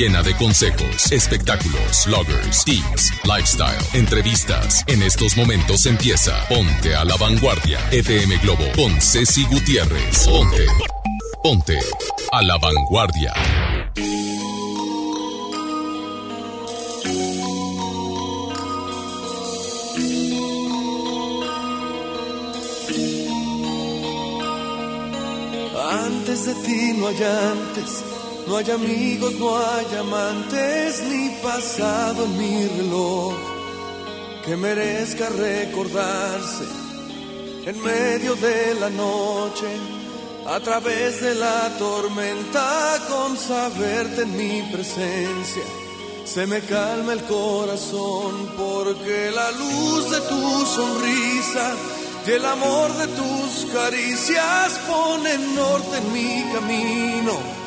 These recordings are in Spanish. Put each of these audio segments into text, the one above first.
Llena de consejos, espectáculos, bloggers, tips, lifestyle, entrevistas. En estos momentos empieza Ponte a la Vanguardia. FM Globo con Ceci Gutiérrez. Ponte. Ponte a la Vanguardia. Antes de ti no hay antes, no hay amigos, no hay amantes, ni pasado en mi reloj que merezca recordarse en medio de la noche, a través de la tormenta, con saberte en mi presencia. Se me calma el corazón porque la luz de tu sonrisa y el amor de tus caricias ponen norte en mi camino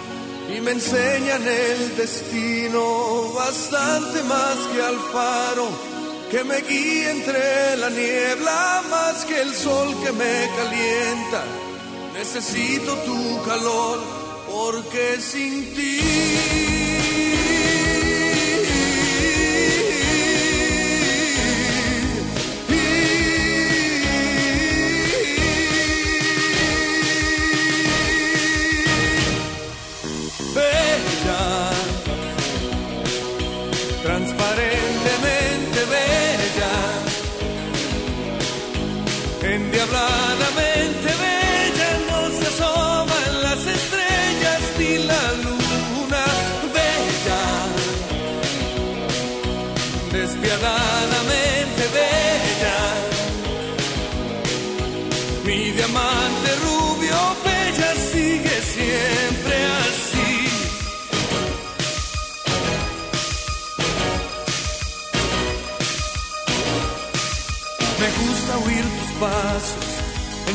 y me enseñan el destino bastante más que al faro que me guía entre la niebla más que el sol que me calienta. Necesito tu calor porque sin ti endiabladamente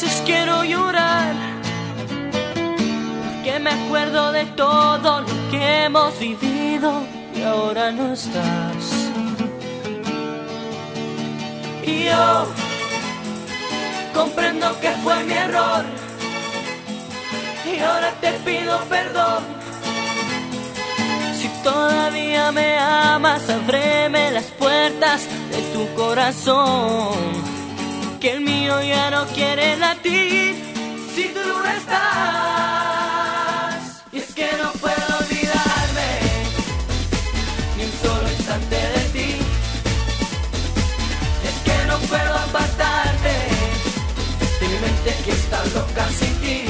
veces quiero llorar, porque me acuerdo de todo lo que hemos vivido y ahora no estás. Y yo comprendo que fue mi error, y ahora te pido perdón. Si todavía me amas, ábreme las puertas de tu corazón que el mío ya no quiere latir si tú no estás. Y es que no puedo olvidarme ni un solo instante de ti. Es que no puedo apartarte de mi mente que está loca sin ti.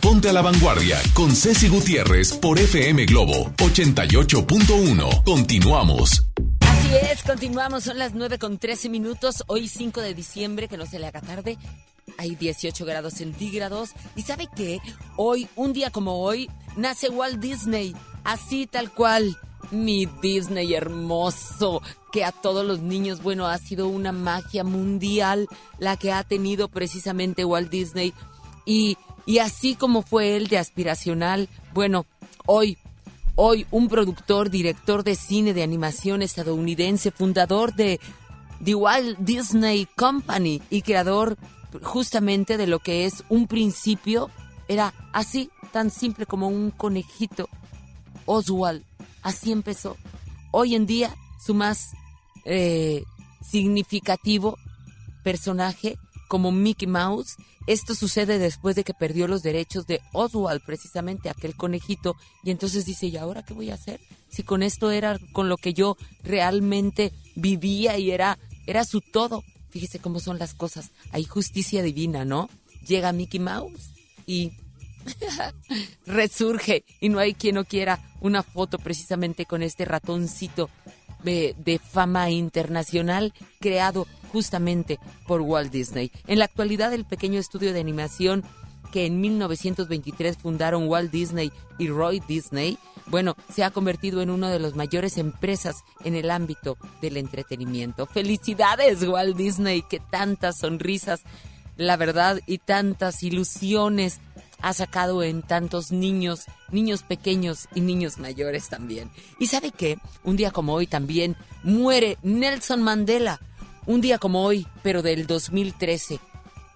Ponte a la Vanguardia con Ceci Gutiérrez por FM Globo 88.1. Continuamos. Así es, continuamos, son las 9 con 13 minutos, hoy 5 de diciembre, que no se le haga tarde, hay 18 grados centígrados, y ¿sabe qué? Hoy, un día como hoy, nace Walt Disney, así tal cual, mi Disney hermoso, que a todos los niños, bueno, ha sido una magia mundial la que ha tenido precisamente Walt Disney, y y así como fue él de aspiracional, bueno, hoy, hoy un productor, director de cine de animación estadounidense, fundador de The Walt Disney Company y creador justamente de lo que es un principio, era así, tan simple como un conejito. Oswald, así empezó. Hoy en día, su más eh, significativo personaje como Mickey Mouse. Esto sucede después de que perdió los derechos de Oswald, precisamente aquel conejito, y entonces dice, ¿y ahora qué voy a hacer? Si con esto era con lo que yo realmente vivía y era, era su todo. Fíjese cómo son las cosas. Hay justicia divina, ¿no? Llega Mickey Mouse y resurge y no hay quien no quiera una foto precisamente con este ratoncito de, fama internacional creado justamente por Walt Disney. En la actualidad, el pequeño estudio de animación que en 1923 fundaron Walt Disney y Roy Disney, bueno, se ha convertido en una de las mayores empresas en el ámbito del entretenimiento. Felicidades, Walt Disney, que tantas sonrisas, la verdad, y tantas ilusiones ha sacado en tantos niños, niños pequeños y niños mayores también. Y sabe qué, un día como hoy también muere Nelson Mandela, un día como hoy, pero del 2013,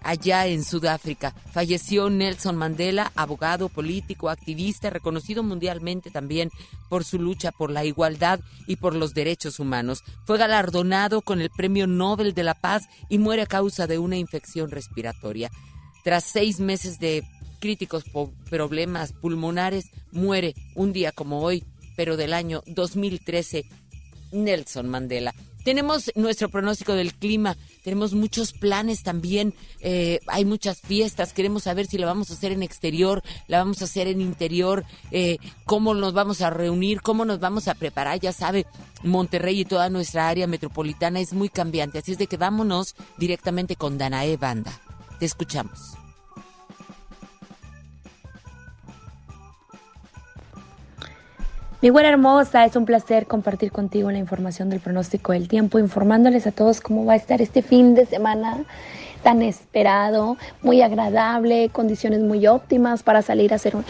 allá en Sudáfrica, falleció Nelson Mandela, abogado, político, activista, reconocido mundialmente también por su lucha por la igualdad y por los derechos humanos. Fue galardonado con el Premio Nobel de la Paz y muere a causa de una infección respiratoria. Tras seis meses de críticos problemas pulmonares, muere un día como hoy, pero del año 2013, Nelson Mandela. Tenemos nuestro pronóstico del clima, tenemos muchos planes también, eh, hay muchas fiestas, queremos saber si la vamos a hacer en exterior, la vamos a hacer en interior, eh, cómo nos vamos a reunir, cómo nos vamos a preparar, ya sabe, Monterrey y toda nuestra área metropolitana es muy cambiante, así es de que vámonos directamente con Danae Banda. Te escuchamos. Mi buena hermosa, es un placer compartir contigo la información del pronóstico del tiempo, informándoles a todos cómo va a estar este fin de semana tan esperado, muy agradable, condiciones muy óptimas para salir a hacer un,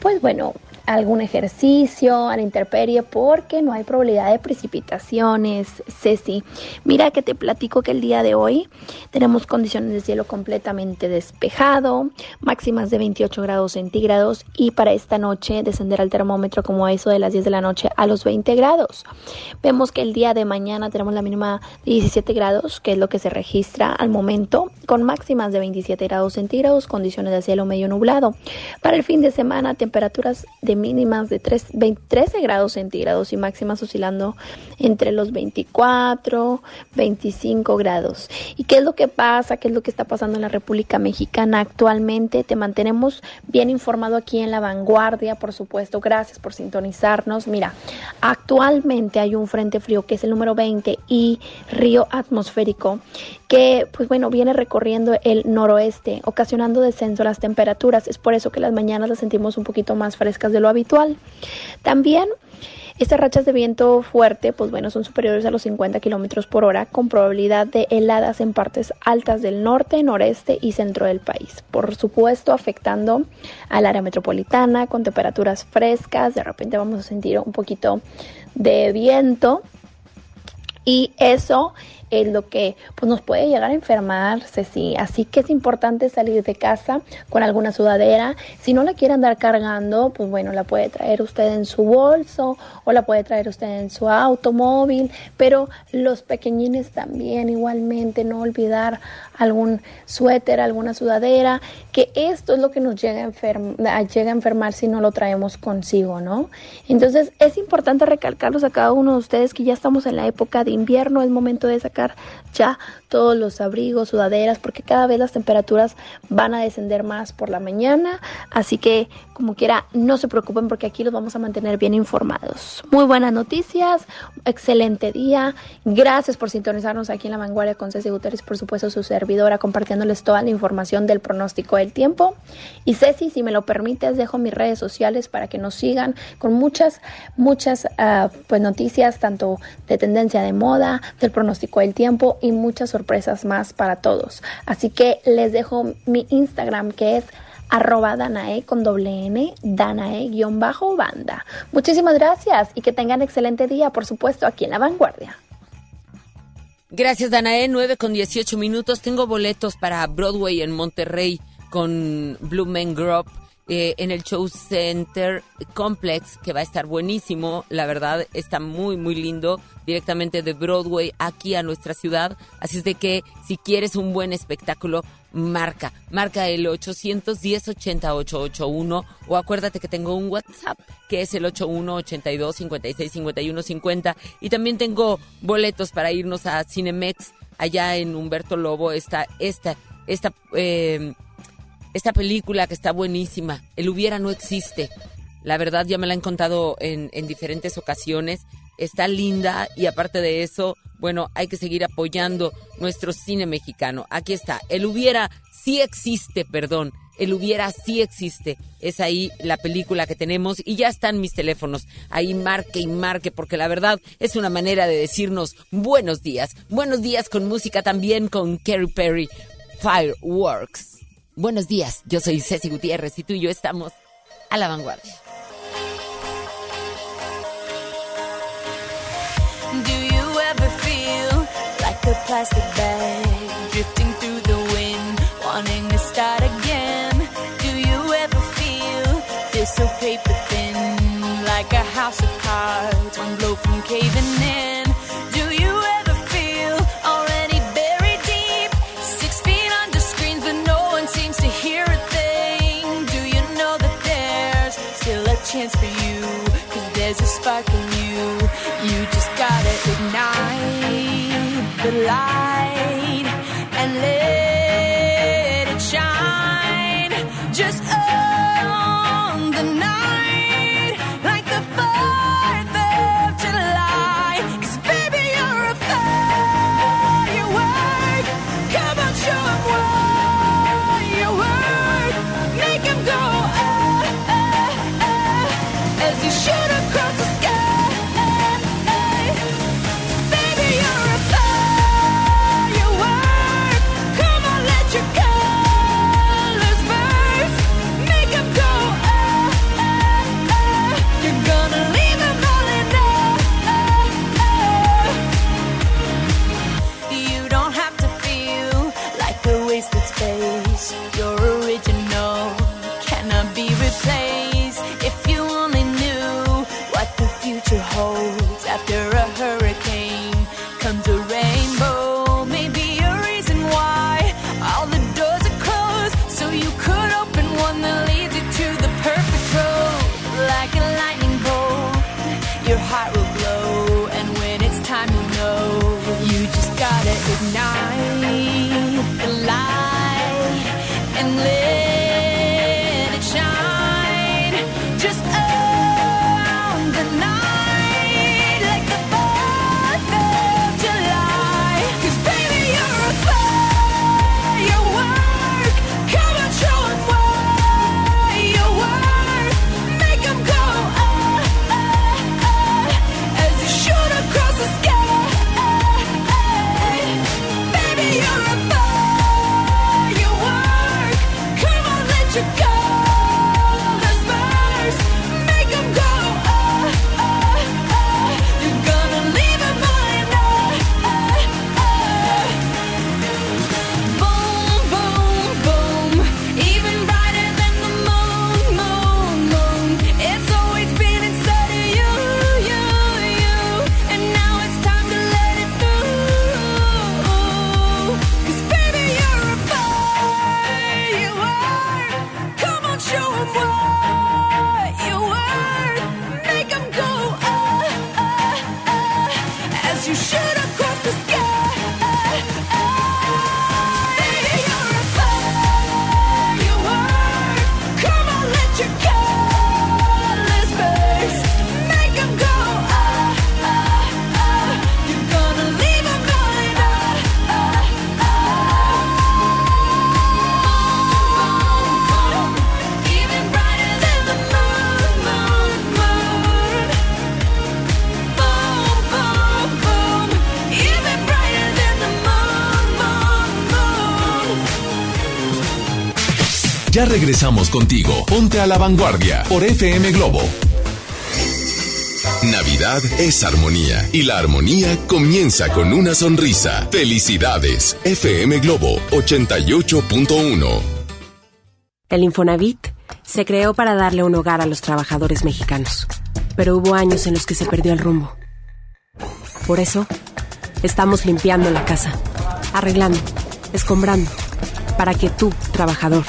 pues bueno, algún ejercicio a la intemperie porque no hay probabilidad de precipitaciones. Ceci, mira que te platico que el día de hoy tenemos condiciones de cielo completamente despejado, máximas de 28 grados centígrados y para esta noche descender al termómetro como a eso de las 10 de la noche a los 20 grados. Vemos que el día de mañana tenemos la mínima de 17 grados, que es lo que se registra al momento, con máximas de 27 grados centígrados, condiciones de cielo medio nublado. Para el fin de semana, temperaturas de mínimas de 3, 13 grados centígrados y máximas oscilando entre los 24, 25 grados. ¿Y qué es lo que pasa? ¿Qué es lo que está pasando en la República Mexicana actualmente? Te mantenemos bien informado aquí en La Vanguardia, por supuesto. Gracias por sintonizarnos. Mira, actualmente hay un frente frío que es el número 20 y río atmosférico que pues bueno viene recorriendo el noroeste ocasionando descenso a las temperaturas es por eso que las mañanas las sentimos un poquito más frescas de lo habitual también estas rachas de viento fuerte, pues bueno, son superiores a los 50 kilómetros por hora, con probabilidad de heladas en partes altas del norte, noreste y centro del país. Por supuesto, afectando al área metropolitana con temperaturas frescas. De repente vamos a sentir un poquito de viento. Y eso es lo que pues, nos puede llegar a enfermarse, sí. Así que es importante salir de casa con alguna sudadera. Si no la quiere andar cargando, pues bueno, la puede traer usted en su bolso o la puede traer usted en su automóvil, pero los pequeñines también igualmente, no olvidar algún suéter, alguna sudadera, que esto es lo que nos llega a, llega a enfermar si no lo traemos consigo, ¿no? Entonces es importante recalcarlos a cada uno de ustedes que ya estamos en la época de invierno, es momento de sacar sacar ya todos los abrigos, sudaderas, porque cada vez las temperaturas van a descender más por la mañana. Así que, como quiera, no se preocupen porque aquí los vamos a mantener bien informados. Muy buenas noticias, excelente día. Gracias por sintonizarnos aquí en La Vanguardia con Ceci Guterres, por supuesto, su servidora, compartiéndoles toda la información del pronóstico del tiempo. Y Ceci, si me lo permites, dejo mis redes sociales para que nos sigan con muchas, muchas uh, pues, noticias, tanto de tendencia de moda, del pronóstico del tiempo y muchas sorpresas más para todos. Así que les dejo mi Instagram que es arroba Danae con doble N, Danae guion bajo banda. Muchísimas gracias y que tengan excelente día, por supuesto, aquí en La Vanguardia. Gracias, Danae. 9 con 18 minutos. Tengo boletos para Broadway en Monterrey con Blue Man Group eh, en el Show Center Complex, que va a estar buenísimo. La verdad, está muy, muy lindo. Directamente de Broadway aquí a nuestra ciudad. Así es de que si quieres un buen espectáculo, marca. Marca el 810-80881 o acuérdate que tengo un WhatsApp que es el 8182-565150. Y también tengo boletos para irnos a Cinemex allá en Humberto Lobo. Esta, esta, esta. Eh, esta película que está buenísima, El hubiera no existe. La verdad ya me la han contado en, en diferentes ocasiones. Está linda y aparte de eso, bueno, hay que seguir apoyando nuestro cine mexicano. Aquí está, El hubiera sí existe, perdón. El hubiera sí existe. Es ahí la película que tenemos y ya están mis teléfonos. Ahí marque y marque porque la verdad es una manera de decirnos buenos días. Buenos días con música también con Kerry Perry. Fireworks. Buenos días, yo soy Ceci Gutiérrez y tú y yo estamos a la vanguardia. Do you ever feel like a plastic bag drifting through the wind, wanting to start again? Do you ever feel this so paper regresamos contigo. Ponte a la vanguardia por FM Globo. Navidad es armonía y la armonía comienza con una sonrisa. Felicidades. FM Globo 88.1. El Infonavit se creó para darle un hogar a los trabajadores mexicanos, pero hubo años en los que se perdió el rumbo. Por eso, estamos limpiando la casa, arreglando, escombrando, para que tú, trabajador,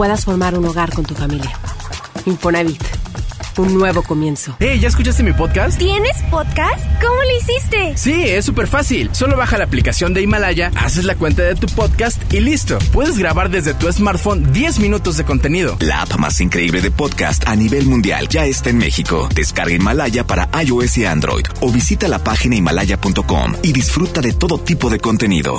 puedas formar un hogar con tu familia. Infonavit, un nuevo comienzo. Hey, ¿ya escuchaste mi podcast? ¿Tienes podcast? ¿Cómo lo hiciste? Sí, es súper fácil. Solo baja la aplicación de Himalaya, haces la cuenta de tu podcast y listo. Puedes grabar desde tu smartphone 10 minutos de contenido. La app más increíble de podcast a nivel mundial ya está en México. Descarga Himalaya para iOS y Android o visita la página himalaya.com y disfruta de todo tipo de contenido.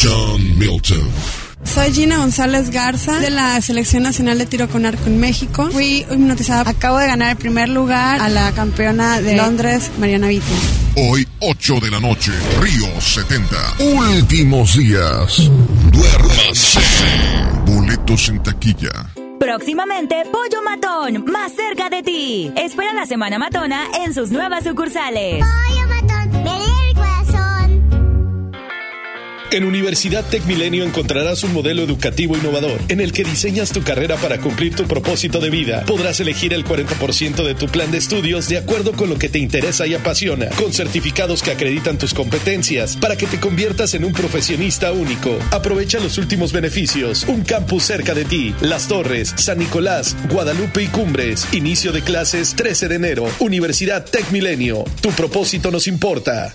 John Milton. Soy Gina González Garza de la Selección Nacional de Tiro con Arco en México. Fui hipnotizada. Acabo de ganar el primer lugar a la campeona de Londres, Mariana Vitti. Hoy, 8 de la noche, Río 70. Últimos días. Duérmase. Boletos en taquilla. Próximamente, Pollo Matón, más cerca de ti. Espera la Semana Matona en sus nuevas sucursales. Pollo Matón, En Universidad Tech Milenio encontrarás un modelo educativo innovador en el que diseñas tu carrera para cumplir tu propósito de vida. Podrás elegir el 40% de tu plan de estudios de acuerdo con lo que te interesa y apasiona, con certificados que acreditan tus competencias para que te conviertas en un profesionista único. Aprovecha los últimos beneficios. Un campus cerca de ti. Las Torres, San Nicolás, Guadalupe y Cumbres. Inicio de clases 13 de enero. Universidad Tech Milenio. Tu propósito nos importa.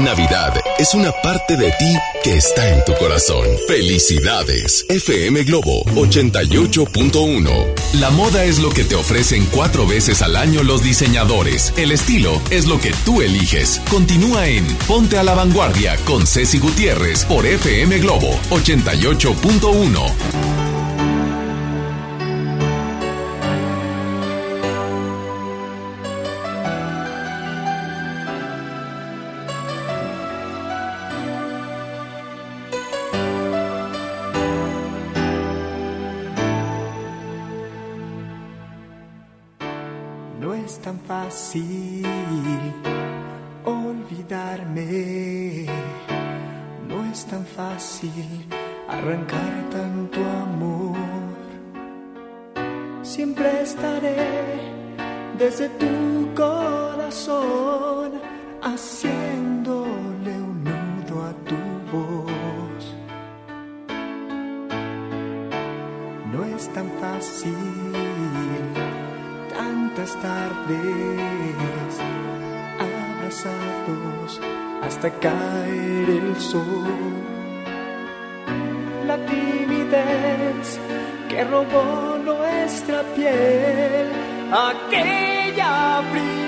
Navidad es una parte de ti que está en tu corazón. Felicidades. FM Globo 88.1. La moda es lo que te ofrecen cuatro veces al año los diseñadores. El estilo es lo que tú eliges. Continúa en Ponte a la Vanguardia con Ceci Gutiérrez por FM Globo 88.1. fácil olvidarme, no es tan fácil arrancar tanto amor. Siempre estaré desde tu corazón haciéndole tantas tardes abrazados hasta caer el sol. La timidez que robó nuestra piel aquella primera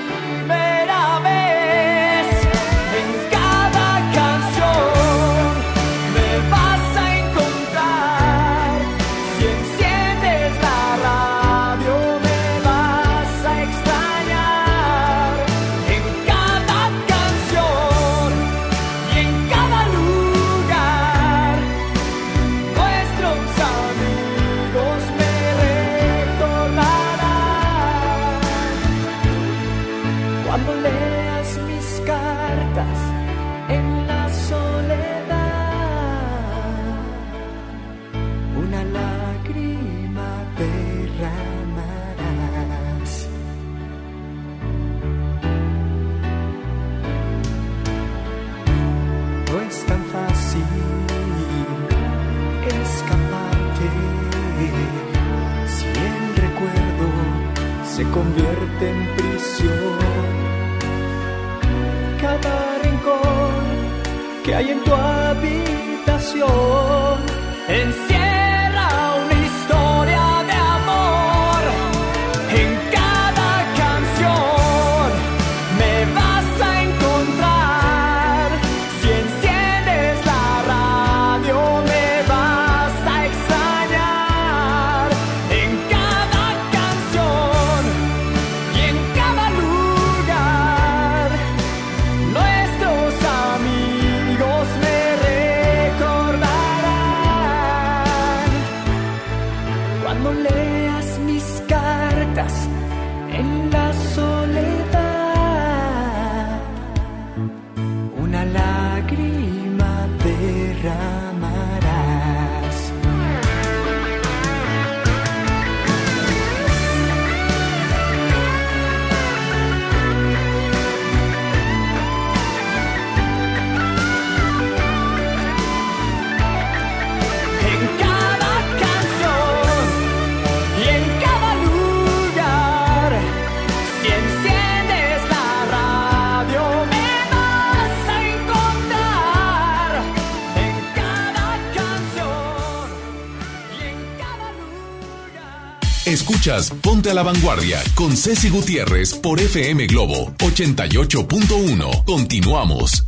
en prisión. Cada rincón que hay en tu habitación encierra Ponte a la Vanguardia con Ceci Gutiérrez por FM Globo 88.1. Continuamos.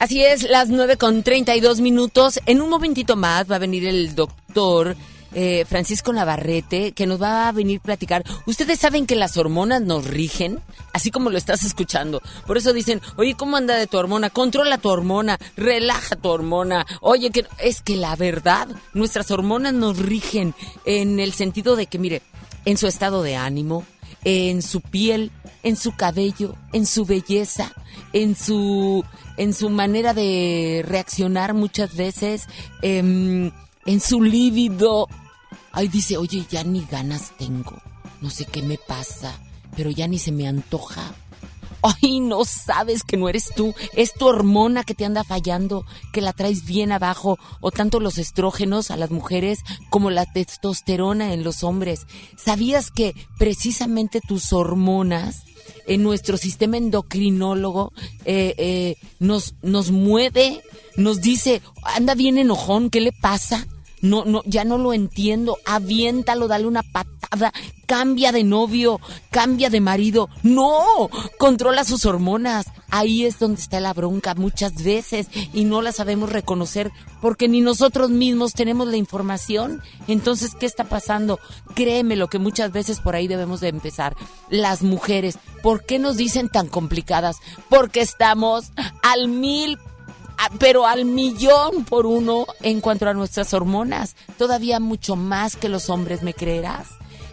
Así es, las 9 con 32 minutos. En un momentito más va a venir el doctor eh, Francisco Navarrete, que nos va a venir platicar. Ustedes saben que las hormonas nos rigen, así como lo estás escuchando. Por eso dicen, oye, ¿cómo anda de tu hormona? Controla tu hormona, relaja tu hormona. Oye, que es que la verdad, nuestras hormonas nos rigen en el sentido de que, mire, en su estado de ánimo, en su piel, en su cabello, en su belleza, en su en su manera de reaccionar muchas veces, em, en su líbido. Ay, dice, oye, ya ni ganas tengo. No sé qué me pasa. pero ya ni se me antoja. Ay, no sabes que no eres tú, es tu hormona que te anda fallando, que la traes bien abajo, o tanto los estrógenos a las mujeres como la testosterona en los hombres. ¿Sabías que precisamente tus hormonas en nuestro sistema endocrinólogo eh, eh, nos, nos mueve, nos dice, anda bien enojón, ¿qué le pasa? No, no, ya no lo entiendo. Aviéntalo, dale una patada, cambia de novio, cambia de marido. No, controla sus hormonas. Ahí es donde está la bronca muchas veces y no la sabemos reconocer porque ni nosotros mismos tenemos la información. Entonces, ¿qué está pasando? Créeme lo que muchas veces por ahí debemos de empezar. Las mujeres, ¿por qué nos dicen tan complicadas? Porque estamos al mil pero al millón por uno en cuanto a nuestras hormonas. Todavía mucho más que los hombres, ¿me creerás?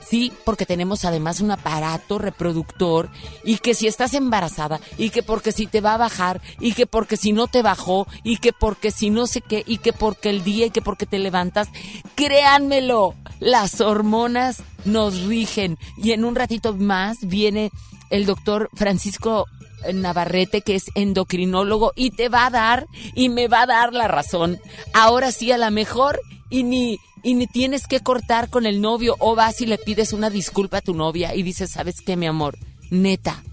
Sí, porque tenemos además un aparato reproductor y que si estás embarazada y que porque si te va a bajar y que porque si no te bajó y que porque si no sé qué y que porque el día y que porque te levantas, créanmelo, las hormonas nos rigen y en un ratito más viene el doctor Francisco Navarrete, que es endocrinólogo, y te va a dar, y me va a dar la razón. Ahora sí, a la mejor, y ni, y ni tienes que cortar con el novio, o vas y le pides una disculpa a tu novia y dices, ¿sabes qué, mi amor? Neta,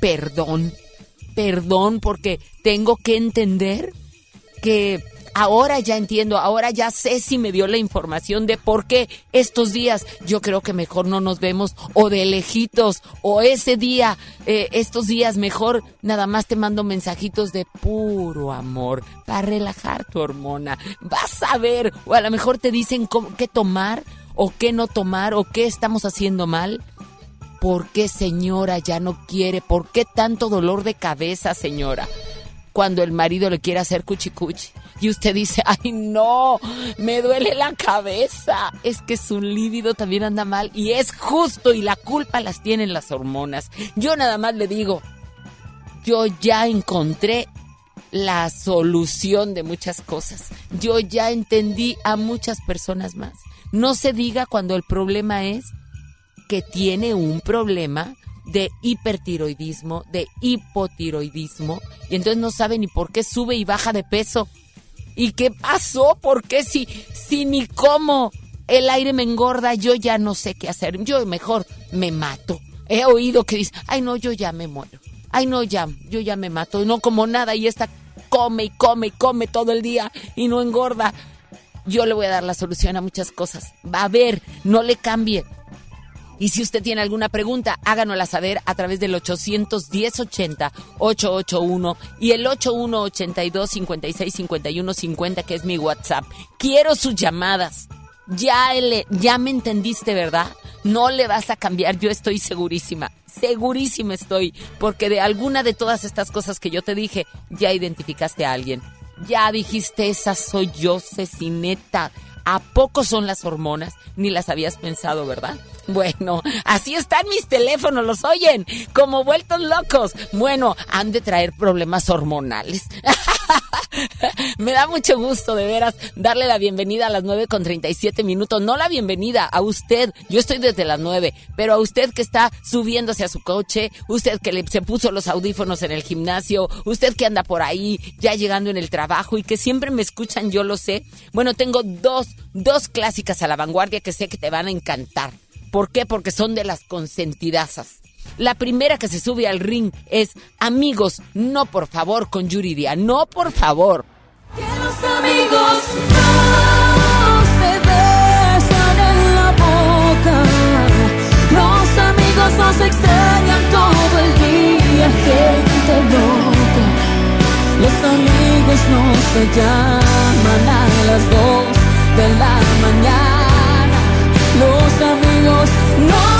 perdón, perdón, porque tengo que entender que ahora ya entiendo, ahora ya sé si me dio la información de por qué estos días yo creo que mejor no nos vemos o de lejitos o ese día, eh, estos días mejor nada más te mando mensajitos de puro amor para relajar tu hormona. Vas a ver, o a lo mejor te dicen qué tomar o qué no tomar o qué estamos haciendo mal. ¿Por qué señora ya no quiere? ¿Por qué tanto dolor de cabeza, señora? Cuando el marido le quiere hacer cuchicuchi y usted dice, ay no, me duele la cabeza. Es que su líbido también anda mal y es justo y la culpa las tienen las hormonas. Yo nada más le digo, yo ya encontré la solución de muchas cosas. Yo ya entendí a muchas personas más. No se diga cuando el problema es que tiene un problema de hipertiroidismo, de hipotiroidismo, y entonces no sabe ni por qué sube y baja de peso. ¿Y qué pasó? ¿Por qué si, si ni cómo el aire me engorda, yo ya no sé qué hacer? Yo mejor me mato. He oído que dice, ay no, yo ya me muero. Ay no, ya, yo ya me mato. No como nada y esta come y come y come todo el día y no engorda. Yo le voy a dar la solución a muchas cosas. Va a ver, no le cambie. Y si usted tiene alguna pregunta, háganosla saber a través del 810-80-881 y el 8182-565150, que es mi WhatsApp. Quiero sus llamadas. Ya, le, ya me entendiste, ¿verdad? No le vas a cambiar, yo estoy segurísima. Segurísima estoy, porque de alguna de todas estas cosas que yo te dije, ya identificaste a alguien. Ya dijiste, esa soy yo, Cecineta. ¿A poco son las hormonas? Ni las habías pensado, ¿verdad? Bueno, así están mis teléfonos, los oyen, como vueltos locos. Bueno, han de traer problemas hormonales. Me da mucho gusto, de veras, darle la bienvenida a las 9 con 37 minutos. No la bienvenida a usted, yo estoy desde las 9, pero a usted que está subiéndose a su coche, usted que le, se puso los audífonos en el gimnasio, usted que anda por ahí ya llegando en el trabajo y que siempre me escuchan, yo lo sé. Bueno, tengo dos, dos clásicas a la vanguardia que sé que te van a encantar. ¿Por qué? Porque son de las consentidazas. La primera que se sube al ring es Amigos, no por favor con Yuridia, no por favor. Que los amigos no se besan en la boca. Los amigos nos extrañan todo el día, gente loca. Los amigos no se llaman a las dos de la mañana. Los amigos no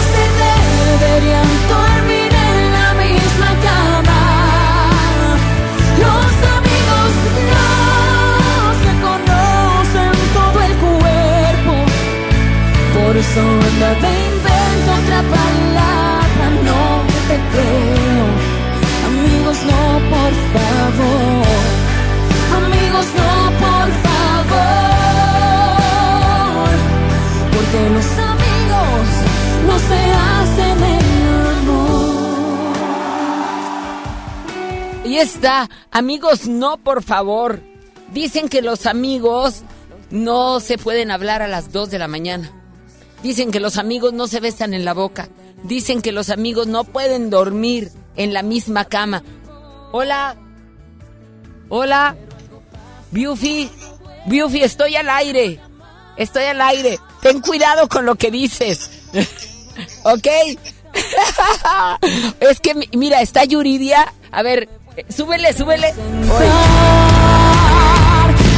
deberían dormir en la misma cama. Los amigos no se conocen todo el cuerpo. Por eso me invento otra palabra, no te creo. Amigos, no, por favor. Amigos, no, por favor porque los amigos no se hacen Ahí está. Amigos, no, por favor. Dicen que los amigos no se pueden hablar a las 2 de la mañana. Dicen que los amigos no se besan en la boca. Dicen que los amigos no pueden dormir en la misma cama. Hola. Hola. Biufi. Biufi, estoy al aire. Estoy al aire. Ten cuidado con lo que dices. ¿Ok? es que, mira, está Yuridia. A ver, súbele, súbele.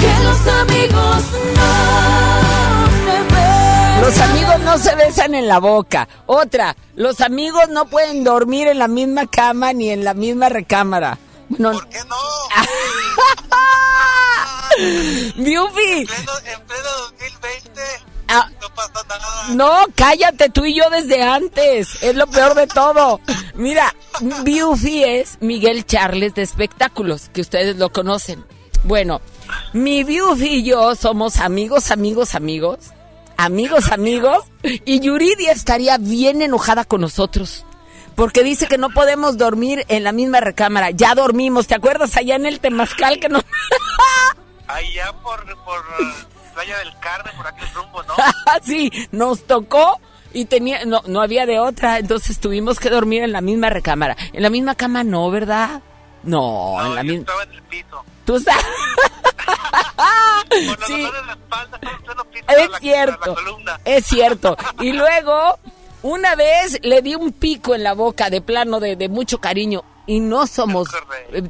Que los amigos no se besan. Los amigos no se besan en la boca. Otra, los amigos no pueden dormir en la misma cama ni en la misma recámara. ¿Por qué no? Biufi. En pleno, en pleno 2020 Ah, no pasa nada. No, cállate tú y yo desde antes. Es lo peor de todo. Mira, Biufi es Miguel Charles de Espectáculos, que ustedes lo conocen. Bueno, mi Biufi y yo somos amigos, amigos, amigos. Amigos, amigos. Y Yuridia estaría bien enojada con nosotros. Porque dice que no podemos dormir en la misma recámara. Ya dormimos, ¿te acuerdas allá en el Temazcal que no? Allá por, por Playa del Carmen, por aquel rumbo, ¿no? sí, nos tocó y tenía no no había de otra, entonces tuvimos que dormir en la misma recámara. En la misma cama no, ¿verdad? No, en la misma. estaba en el piso. Tú sabes. Con los Sí. de la espalda, Es la- cierto, la es cierto. Y luego, una vez le di un pico en la boca de plano de, de mucho cariño y no somos...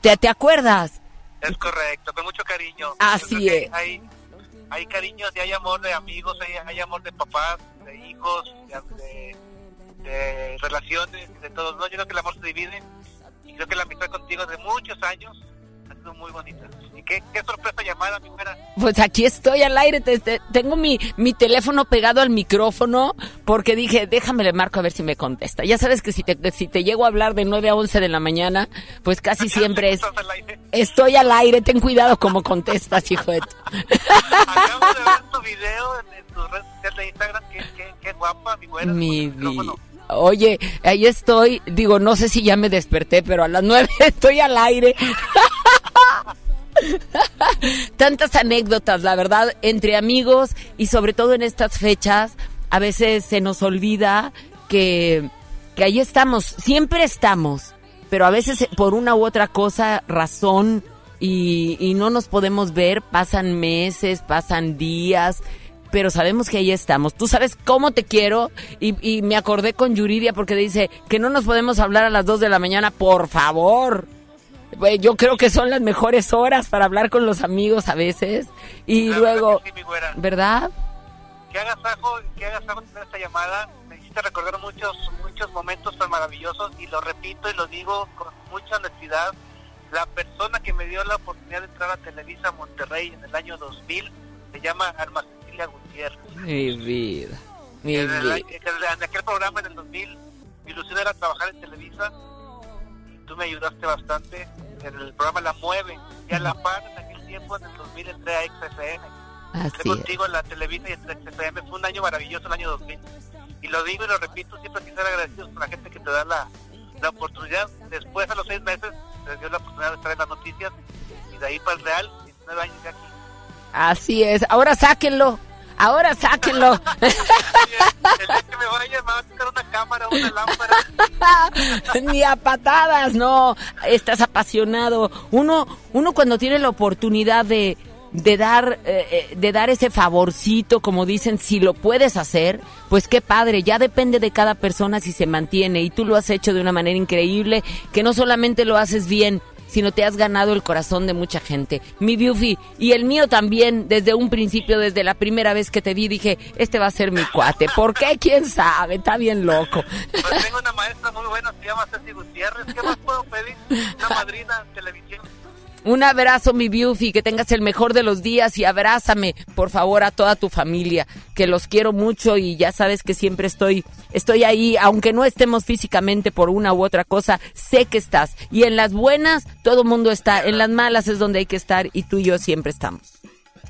¿Te, te acuerdas? Es correcto, con mucho cariño. Así que es. Hay, hay cariños y hay amor de amigos, hay, hay amor de papás, de hijos, de, de- relaciones, de todos. ¿no? Yo creo que el amor se divide y creo que la amistad contigo de muchos años ha sido muy bonita. Y qué, qué sorpresa llamada, mi güera. Pues aquí estoy al aire, te- te- tengo mi, mi teléfono pegado al micrófono porque dije, déjame le marco a ver si me contesta. Ya sabes que si te, si te llego a hablar de 9 a 11 de la mañana, pues casi siempre es, estoy al aire, ten cuidado como contestas, hijo de tu- Acabo de ver tu video en, en tu red social de Instagram, qué, qué, qué guapa, mi güera. Mi vi- Oye, ahí estoy, digo, no sé si ya me desperté, pero a las 9 estoy al aire. Tantas anécdotas, la verdad, entre amigos y sobre todo en estas fechas, a veces se nos olvida que, que ahí estamos, siempre estamos, pero a veces eh, por una u otra cosa, razón, y, y no nos podemos ver, pasan meses, pasan días, pero sabemos que ahí estamos. Tú sabes cómo te quiero y, y me acordé con Yuridia porque dice que no nos podemos hablar a las 2 de la mañana, por favor. Yo creo que son las mejores horas para hablar con los amigos a veces y La luego, verdad que sí, mi güera. ¿verdad? que hagas ajo, que hagas ajo en esta llamada, me hiciste recordar muchos, muchos momentos tan maravillosos y lo repito y lo digo con mucha honestidad. La persona que me dio la oportunidad de entrar a Televisa Monterrey en el año 2000 se llama Alma Cecilia Gutiérrez. Mi vida, mi En, el- vida. en aquel programa en el 2000 mi ilusión era trabajar en Televisa y tú me ayudaste bastante en el programa La Mueve y a la par en aquel tiempo en el 2000 entré a XFM Así Entré es. contigo en la Televisa y en XFM. Fue un año maravilloso el año 2000. Y lo digo y lo repito, siempre ser agradecidos con la gente que te da la, la oportunidad. Después, a los seis meses, te dio la oportunidad de estar en las noticias. Y de ahí para el Real, 19 años de aquí. Así es. Ahora sáquenlo. Ahora sáquenlo. El día que me vaya, me va a tocar una cámara, una lámpara. Ni a patadas, no. Estás apasionado. Uno, uno cuando tiene la oportunidad de, de dar, eh, eh, de dar ese favorcito, como dicen, si lo puedes hacer, pues qué padre. Ya depende de cada persona si se mantiene. Y tú lo has hecho de una manera increíble, que no solamente lo haces bien, sino te has ganado el corazón de mucha gente. Mi Biufi, y el mío también, desde un principio, desde la primera vez que te vi, dije, este va a ser mi cuate. ¿Por qué? ¿Quién sabe? Está bien loco. Pues tengo una maestra muy buena, se llama Ceci Gutiérrez. ¿Qué más puedo pedir? Una madrina en televisión. Un abrazo, mi Biufi, que tengas el mejor de los días y abrázame, por favor, a toda tu familia, que los quiero mucho y ya sabes que siempre estoy, estoy ahí, aunque no estemos físicamente por una u otra cosa, sé que estás. Y en las buenas, todo mundo está, en las malas es donde hay que estar y tú y yo siempre estamos.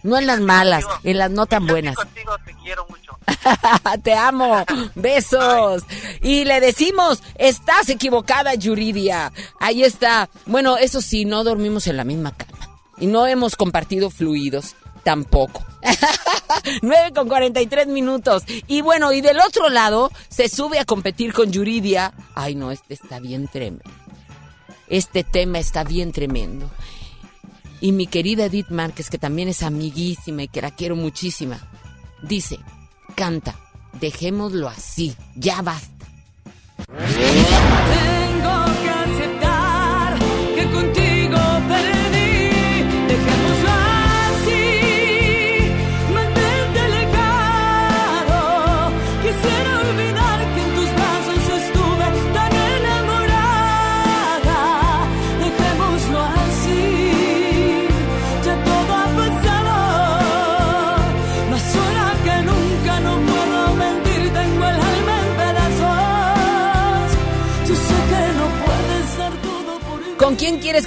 No en las malas, en las no tan buenas. Contigo te quiero mucho. Te amo. Besos. Y le decimos, estás equivocada, Yuridia. Ahí está. Bueno, eso sí, no dormimos en la misma cama. Y no hemos compartido fluidos. Tampoco. 9 con 43 minutos. Y bueno, y del otro lado se sube a competir con Yuridia. Ay, no, este está bien tremendo. Este tema está bien tremendo. Y mi querida Edith Márquez, que también es amiguísima y que la quiero muchísima, dice, canta, dejémoslo así, ya basta.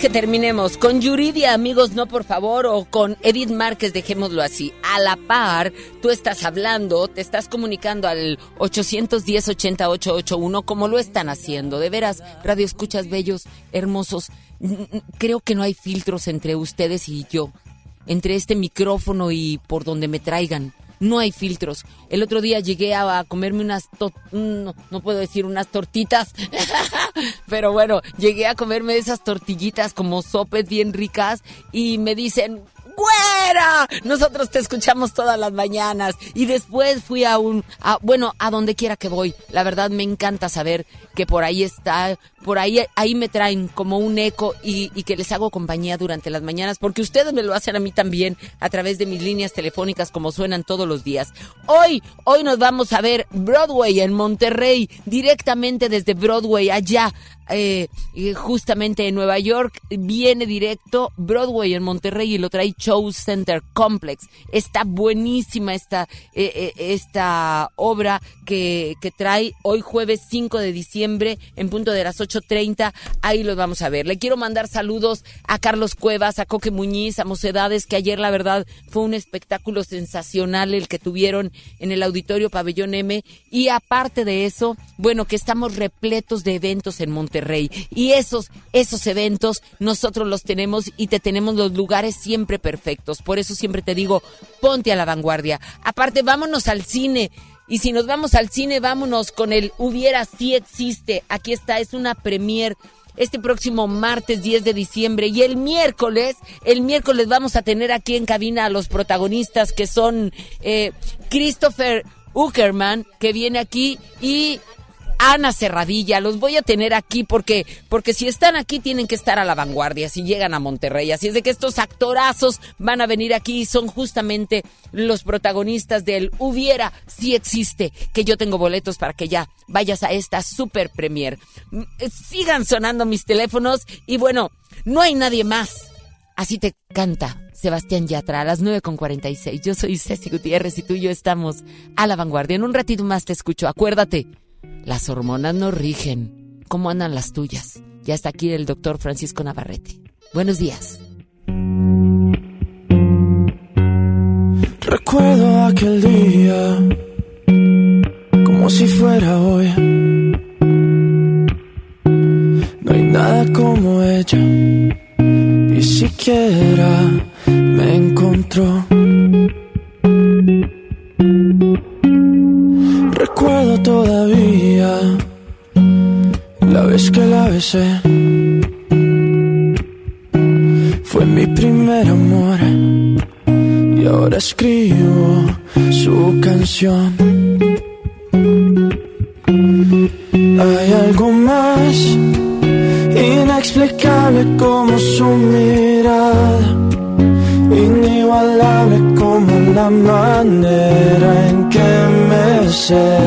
Terminemos? ¿Con Yuridia, amigos, no por favor? ¿O con Edith Márquez, dejémoslo así? A la par, tú estás hablando, te estás comunicando al 810-80881 como lo están haciendo. De veras, radio escuchas bellos, hermosos. Creo que no hay filtros entre ustedes y yo. Entre este micrófono y por donde me traigan. No hay filtros. El otro día llegué a, comerme unas... no, no puedo decir unas tortitas. Pero bueno, llegué a comerme esas tortillitas como sopes bien ricas y me dicen, ¡Güera! Nosotros te escuchamos todas las mañanas. Y después fui a un, a- bueno, a donde quiera que voy. La verdad me encanta saber que por ahí está, por ahí, ahí me traen como un eco y, y que les hago compañía durante las mañanas, porque ustedes me lo hacen a mí también a través de mis líneas telefónicas como suenan todos los días. Hoy, hoy nos vamos a ver Broadway en Monterrey, directamente desde Broadway allá. Eh, justamente en Nueva York viene directo Broadway en Monterrey y lo trae Show Center Complex. Está buenísima esta, eh, eh, esta obra que, que trae hoy jueves 5 de diciembre en punto de las 8.30. Ahí los vamos a ver. Le quiero mandar saludos a Carlos Cuevas, a Coque Muñiz, a Mocedades, que ayer la verdad fue un espectáculo sensacional el que tuvieron en el Auditorio Pabellón M. Y aparte de eso, bueno, que estamos repletos de eventos en Monterrey. Y esos, esos eventos nosotros los tenemos y te tenemos los lugares siempre perfectos. Por eso siempre te digo, ponte a la vanguardia. Aparte, vámonos al cine. Y si nos vamos al cine, vámonos con el Hubiera sí existe. Aquí está, es una premier este próximo martes 10 de diciembre y el miércoles, el miércoles vamos a tener aquí en cabina a los protagonistas que son eh, Christopher Uckerman, que viene aquí, y Ana Cerradilla. Los voy a tener aquí porque, porque si están aquí tienen que estar a la vanguardia, si llegan a Monterrey. Así es de que estos actorazos van a venir aquí y son justamente los protagonistas del Hubiera, si existe, que yo tengo boletos para que ya vayas a esta super premier. Mm, eh, Sigan sonando mis teléfonos y bueno, no hay nadie más. Así te canta Sebastián Yatra a las 9 con 46. Yo soy Ceci Gutiérrez y tú y yo estamos a la vanguardia. En un ratito más te escucho. Acuérdate, las hormonas no rigen. ¿Cómo andan las tuyas? Ya está aquí el doctor Francisco Navarrete. Buenos días. Recuerdo aquel día como si fuera hoy. No hay nada como ella, ni siquiera me encontró. Todavía la vez que la besé. Fue mi primer amor y ahora escribo su canción. Hay algo más inexplicable como su mirada, inigualable como la manera en que me y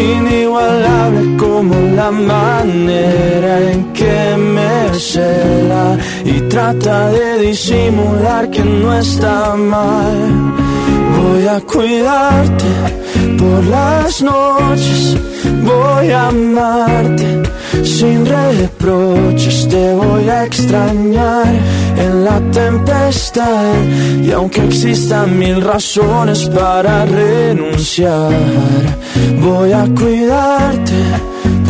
inigualable como la manera en que me cela y trata de disimular que no está mal. Voy a cuidarte por las noches, voy a amarte. Sin reproches, te voy a extrañar en la tempestad. Y aunque existan mil razones para renunciar, voy a cuidarte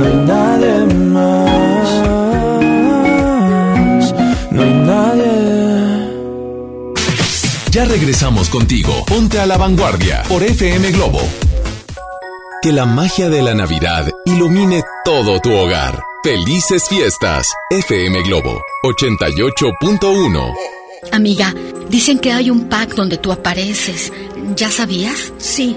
no hay nadie más. No hay nadie. Ya regresamos contigo. Ponte a la vanguardia por FM Globo. Que la magia de la Navidad ilumine todo tu hogar. Felices fiestas. FM Globo 88.1. Amiga, dicen que hay un pack donde tú apareces. ¿Ya sabías? Sí.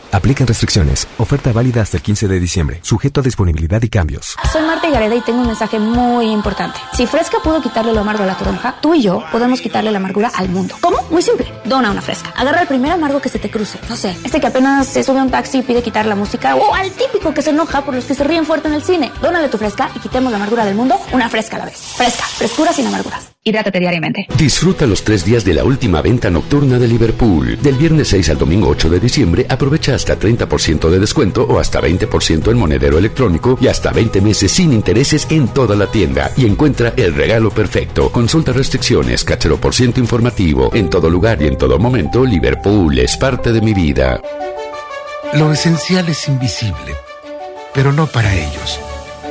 Aplican restricciones. Oferta válida hasta el 15 de diciembre. Sujeto a disponibilidad y cambios. Soy Marta Gareda y tengo un mensaje muy importante. Si Fresca pudo quitarle lo amargo a la toronja, tú y yo podemos quitarle la amargura al mundo. ¿Cómo? Muy simple. Dona una Fresca. Agarra el primer amargo que se te cruce. No sé, este que apenas se sube a un taxi y pide quitar la música o al típico que se enoja por los que se ríen fuerte en el cine. Dónale tu Fresca y quitemos la amargura del mundo una Fresca a la vez. Fresca. Frescura sin amarguras. Hidrátate diariamente. Disfruta los tres días de la última venta nocturna de Liverpool. Del viernes 6 al domingo 8 de diciembre aprovecha hasta 30% de descuento o hasta 20% en monedero electrónico y hasta 20 meses sin intereses en toda la tienda y encuentra el regalo perfecto. Consulta restricciones, cachero por ciento informativo. En todo lugar y en todo momento, Liverpool es parte de mi vida. Lo esencial es invisible, pero no para ellos.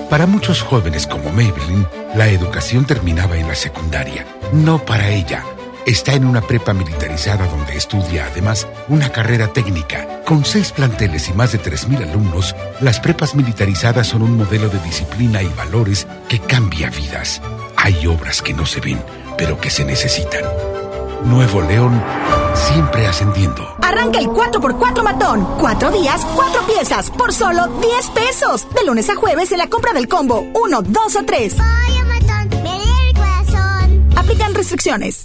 Para muchos jóvenes como Maybelline, la educación terminaba en la secundaria. No para ella. Está en una prepa militarizada donde estudia además una carrera técnica. Con seis planteles y más de 3.000 alumnos, las prepas militarizadas son un modelo de disciplina y valores que cambia vidas. Hay obras que no se ven, pero que se necesitan. Nuevo León, siempre ascendiendo. Arranca el 4x4 matón. Cuatro días, cuatro piezas, por solo 10 pesos. De lunes a jueves en la compra del combo 1, 2 o 3. Aplican restricciones.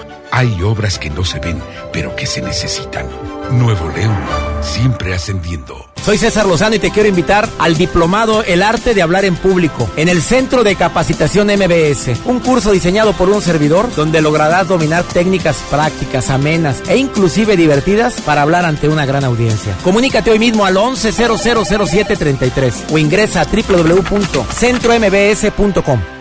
Hay obras que no se ven, pero que se necesitan. Nuevo León, siempre ascendiendo. Soy César Lozano y te quiero invitar al diplomado El arte de hablar en público en el Centro de Capacitación MBS, un curso diseñado por un servidor donde lograrás dominar técnicas prácticas, amenas e inclusive divertidas para hablar ante una gran audiencia. Comunícate hoy mismo al 11000733 o ingresa a www.centrombs.com.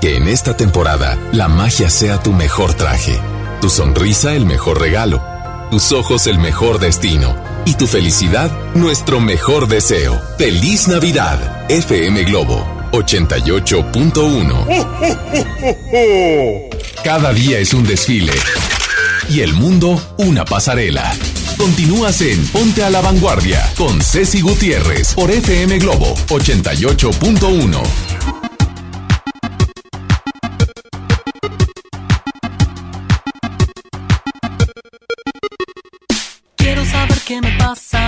Que en esta temporada la magia sea tu mejor traje, tu sonrisa el mejor regalo, tus ojos el mejor destino y tu felicidad nuestro mejor deseo. Feliz Navidad, FM Globo 88.1. Cada día es un desfile y el mundo una pasarela. Continúas en Ponte a la Vanguardia con Ceci Gutiérrez por FM Globo 88.1.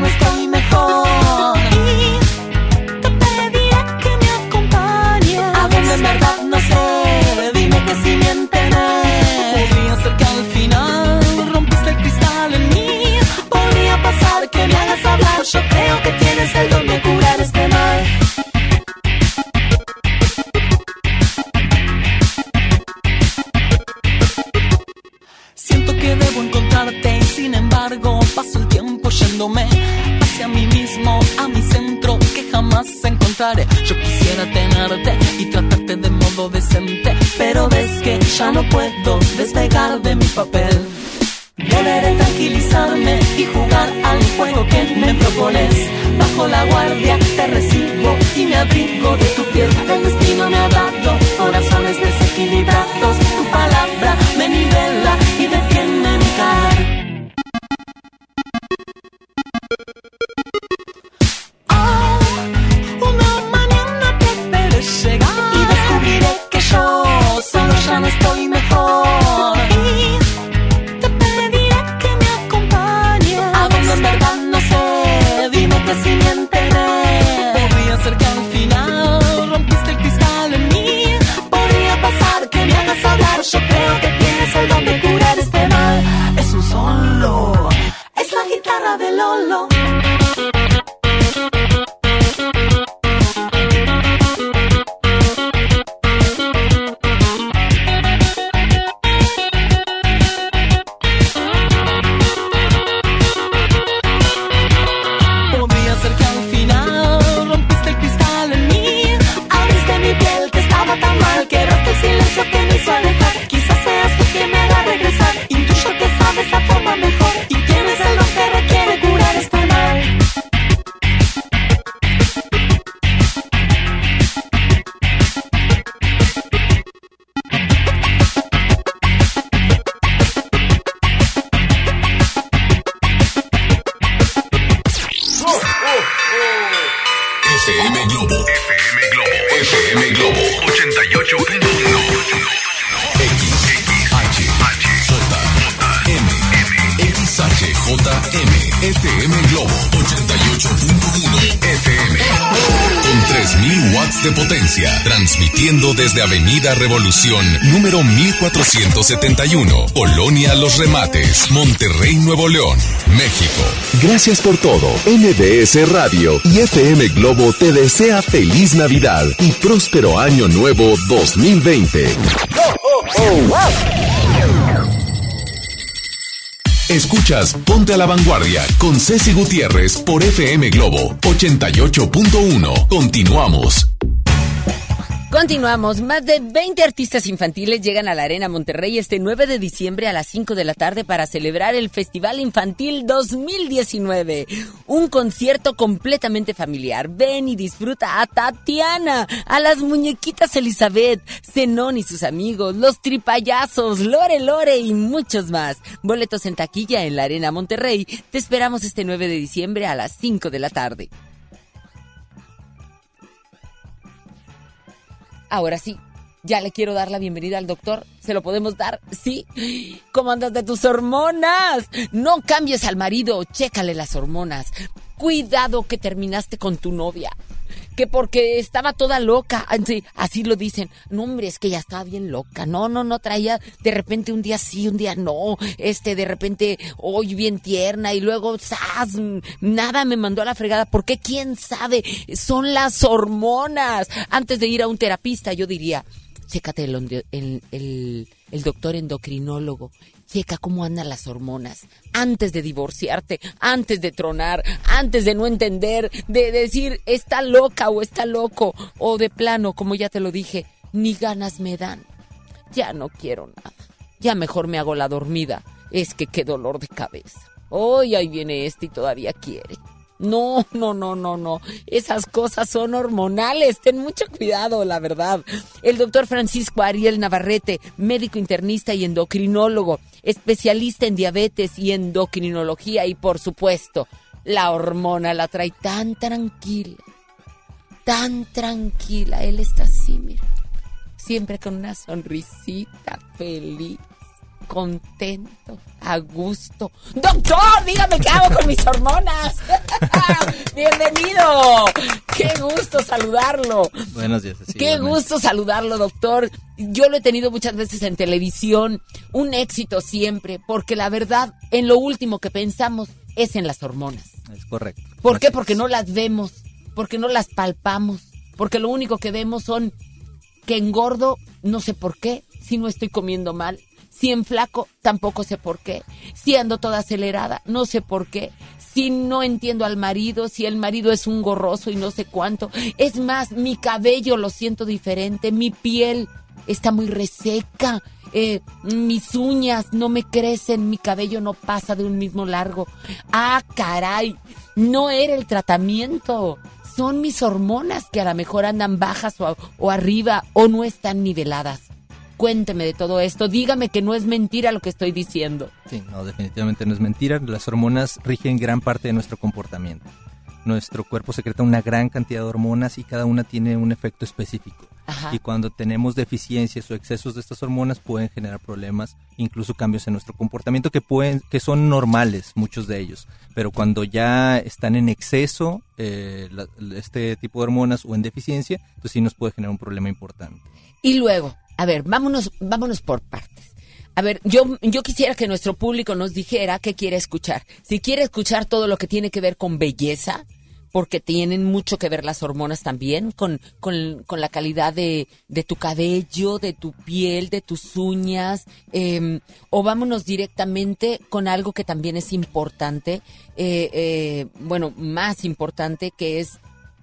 No estoy mejor. Y te pediré que me acompañes a donde en verdad no sé, dime que si miénteme. Podría ser que al final rompiste el cristal en mí. Podría pasar que me hagas hablar. Yo creo que tienes el don de curar este mal. Siento que debo encontrarte y sin embargo paso el tiempo yéndome jamás encontraré. Yo quisiera tenerte y tratarte de modo decente, pero ves que ya no puedo despegar de mi papel. Deberé tranquilizarme y jugar al juego que me propones. Bajo la guardia te recibo y me abrigo de tu piel. El destino me ha dado corazones desequilibrados. Revolución, número 1471, Colonia Los Remates, Monterrey, Nuevo León, México. Gracias por todo. MBS Radio y FM Globo te desea feliz Navidad y próspero año nuevo 2020. Escuchas Ponte a la Vanguardia con Ceci Gutiérrez por FM Globo 88.1. Continuamos. Continuamos. Más de 20 artistas infantiles llegan a la Arena Monterrey este 9 de diciembre a las 5 de la tarde para celebrar el Festival Infantil 2019. Un concierto completamente familiar. Ven y disfruta a Tatiana, a las muñequitas Elizabeth, Zenón y sus amigos, los tripayazos, Lore Lore y muchos más. Boletos en taquilla en la Arena Monterrey. Te esperamos este 9 de diciembre a las 5 de la tarde. Ahora sí, ya le quiero dar la bienvenida al doctor. ¿Se lo podemos dar? ¿Sí? ¿Cómo andas de tus hormonas? No cambies al marido, chécale las hormonas. Cuidado que terminaste con tu novia. Que porque estaba toda loca. Así, así lo dicen. No, hombre, es que ya estaba bien loca. No, no, no traía de repente un día sí, un día no. Este, de repente hoy bien tierna y luego, ¡zas! Nada me mandó a la fregada. ¿Por qué? ¿Quién sabe? Son las hormonas. Antes de ir a un terapista, yo diría, chécate el doctor endocrinólogo, checa cómo andan las hormonas, antes de divorciarte, antes de tronar, antes de no entender, de decir está loca o está loco, o de plano, como ya te lo dije, ni ganas me dan. Ya no quiero nada. Ya mejor me hago la dormida. Es que qué dolor de cabeza. Hoy ahí viene este y todavía quiere. No, no, no, no, no. Esas cosas son hormonales. Ten mucho cuidado, la verdad. El doctor Francisco Ariel Navarrete, médico internista y endocrinólogo, especialista en diabetes y endocrinología y, por supuesto, la hormona la trae tan tranquila, tan tranquila. Él está así, mira. Siempre con una sonrisita, feliz, contento, a gusto. Doctor, dígame qué hago con mis hormonas. Bienvenido. Qué gusto saludarlo. Buenos días. sí, Qué igualmente. gusto saludarlo, doctor. Yo lo he tenido muchas veces en televisión, un éxito siempre, porque la verdad, en lo último que pensamos es en las hormonas. Es correcto. ¿Por qué? Porque no las vemos, porque no las palpamos, porque lo único que vemos son que engordo, no sé por qué, si no estoy comiendo mal, si en flaco, tampoco sé por qué, si ando toda acelerada, no sé por qué, si no entiendo al marido, si el marido es un gorroso y no sé cuánto. Es más, mi cabello lo siento diferente, mi piel está muy reseca. eh, mis uñas no me crecen, mi cabello no pasa de un mismo largo. Ah, caray, no era el tratamiento, son mis hormonas que a lo mejor andan bajas o, o arriba o no están niveladas. Cuénteme de todo esto, dígame que no es mentira lo que estoy diciendo. Sí, no, definitivamente no es mentira. Las hormonas rigen gran parte de nuestro comportamiento. Nuestro cuerpo secreta una gran cantidad de hormonas y cada una tiene un efecto específico. Ajá. Y cuando tenemos deficiencias o excesos de estas hormonas pueden generar problemas, incluso cambios en nuestro comportamiento que pueden, que son normales, muchos de ellos. Pero cuando ya están en exceso eh, la- este tipo de hormonas o en deficiencia, pues sí nos puede generar un problema importante. Y luego, a ver, vámonos, vámonos por partes. A ver, yo, yo quisiera que nuestro público nos dijera qué quiere escuchar. Si quiere escuchar todo lo que tiene que ver con belleza, porque tienen mucho que ver las hormonas también, con, con, con la calidad de, de tu cabello, de tu piel, de tus uñas, eh, o vámonos directamente con algo que también es importante, eh, eh, bueno, más importante, que es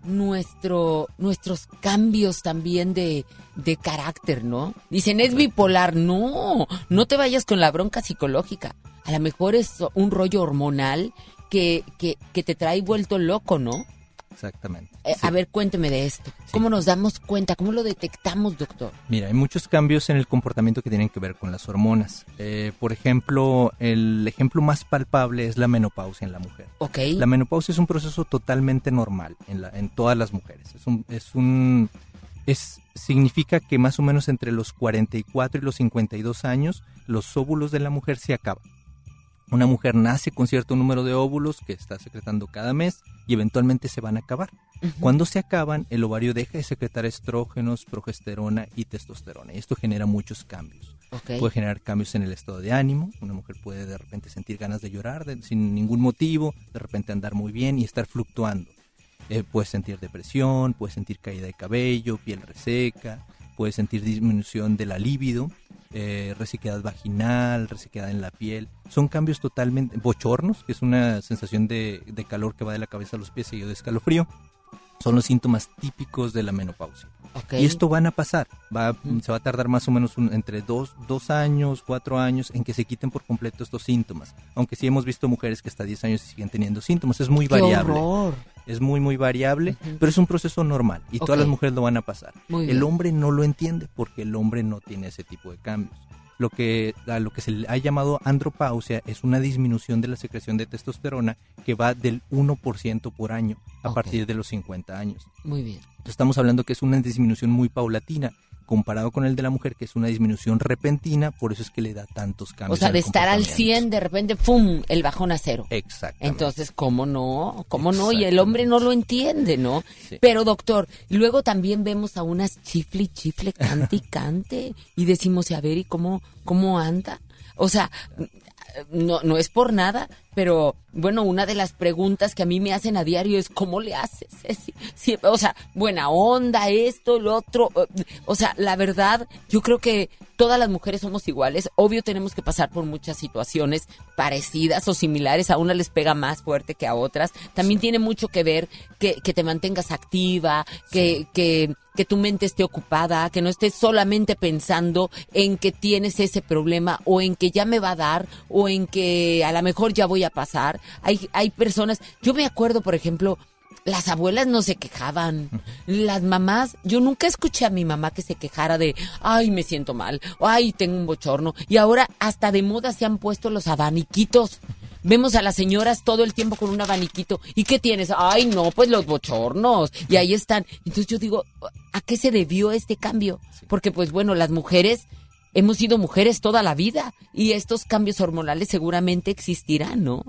nuestro, nuestros cambios también de, de carácter, ¿no? Dicen, es bipolar. No, no te vayas con la bronca psicológica. A lo mejor es un rollo hormonal que, que, que te trae vuelto loco, ¿no? Exactamente. Eh, A ver, cuénteme de esto. ¿Cómo nos damos cuenta? ¿Cómo lo detectamos, doctor? Mira, hay muchos cambios en el comportamiento que tienen que ver con las hormonas. Eh, por ejemplo, el ejemplo más palpable es la menopausia en la mujer. Ok. La menopausia es un proceso totalmente normal en, la, en todas las mujeres. Es un, es un es, significa que más o menos entre los 44 y los 52 años los óvulos de la mujer se acaban. Una mujer nace con cierto número de óvulos que está secretando cada mes y eventualmente se van a acabar. Cuando se acaban, el ovario deja de secretar estrógenos, progesterona y testosterona. Y esto genera muchos cambios. Puede generar cambios en el estado de ánimo. Una mujer puede de repente sentir ganas de llorar de- sin ningún motivo, de repente andar muy bien y estar fluctuando. Eh, puede sentir depresión, puede sentir caída de cabello, piel reseca, puede sentir disminución de la libido, eh, vaginal, resequedad en la piel. Son cambios totalmente bochornos, que es una sensación de, de calor que va de la cabeza a los pies seguido de escalofrío. Son los síntomas típicos de la menopausia. Y esto van a pasar. Va, Se va a tardar más o menos un- entre dos, dos años, cuatro años en que se quiten por completo estos síntomas. Aunque sí hemos visto mujeres que hasta 10 años siguen teniendo síntomas. Es muy ¡Qué variable. horror! Es muy, muy variable, pero es un proceso normal y todas las mujeres lo van a pasar. Muy el bien. hombre no lo entiende porque el hombre no tiene ese tipo de cambios. Lo que, a lo que se le ha llamado andropausia es una disminución de la secreción de testosterona que va del 1% por año a partir de los 50 años. Muy bien. Entonces, Estamos hablando que es una disminución muy paulatina comparado con el de la mujer que es una disminución repentina, por eso es que le da tantos O cambios. sea, en de estar al comportamiento. 100, de repente, ¡pum!, el bajón a cero. Exacto. Entonces, ¿cómo no? ¿Cómo no? Y el hombre no lo entiende, ¿no? Sí. Pero, doctor, luego también vemos a unas chifle y chifle, cante y cante, y decimos, a ver, ¿y cómo, cómo anda? O sea, no, no es por nada, pero bueno, una de las preguntas que a mí me hacen a diario es, ¿cómo le haces? Ceci? O sea, buena onda, esto, lo otro. O sea, la verdad, yo creo que todas las mujeres somos iguales. Obvio tenemos que pasar por muchas situaciones parecidas o similares. A unas les pega más fuerte que a otras. También tiene mucho que ver que, que te mantengas activa, que, que, que tu mente esté ocupada, que no estés solamente pensando en que tienes ese problema o en que ya me va a dar o en que a lo mejor ya voy a pasar. Hay, hay personas, yo me acuerdo, por ejemplo, las abuelas no se quejaban. Las mamás, yo nunca escuché a mi mamá que se quejara de, ay, me siento mal, ay, tengo un bochorno. Y ahora hasta de moda se han puesto los abaniquitos. Vemos a las señoras todo el tiempo con un abaniquito. ¿Y qué tienes? Ay, no, pues los bochornos. Y ahí están. Entonces yo digo, ¿a qué se debió este cambio? Porque pues bueno, las mujeres hemos sido mujeres toda la vida y estos cambios hormonales seguramente existirán, ¿no?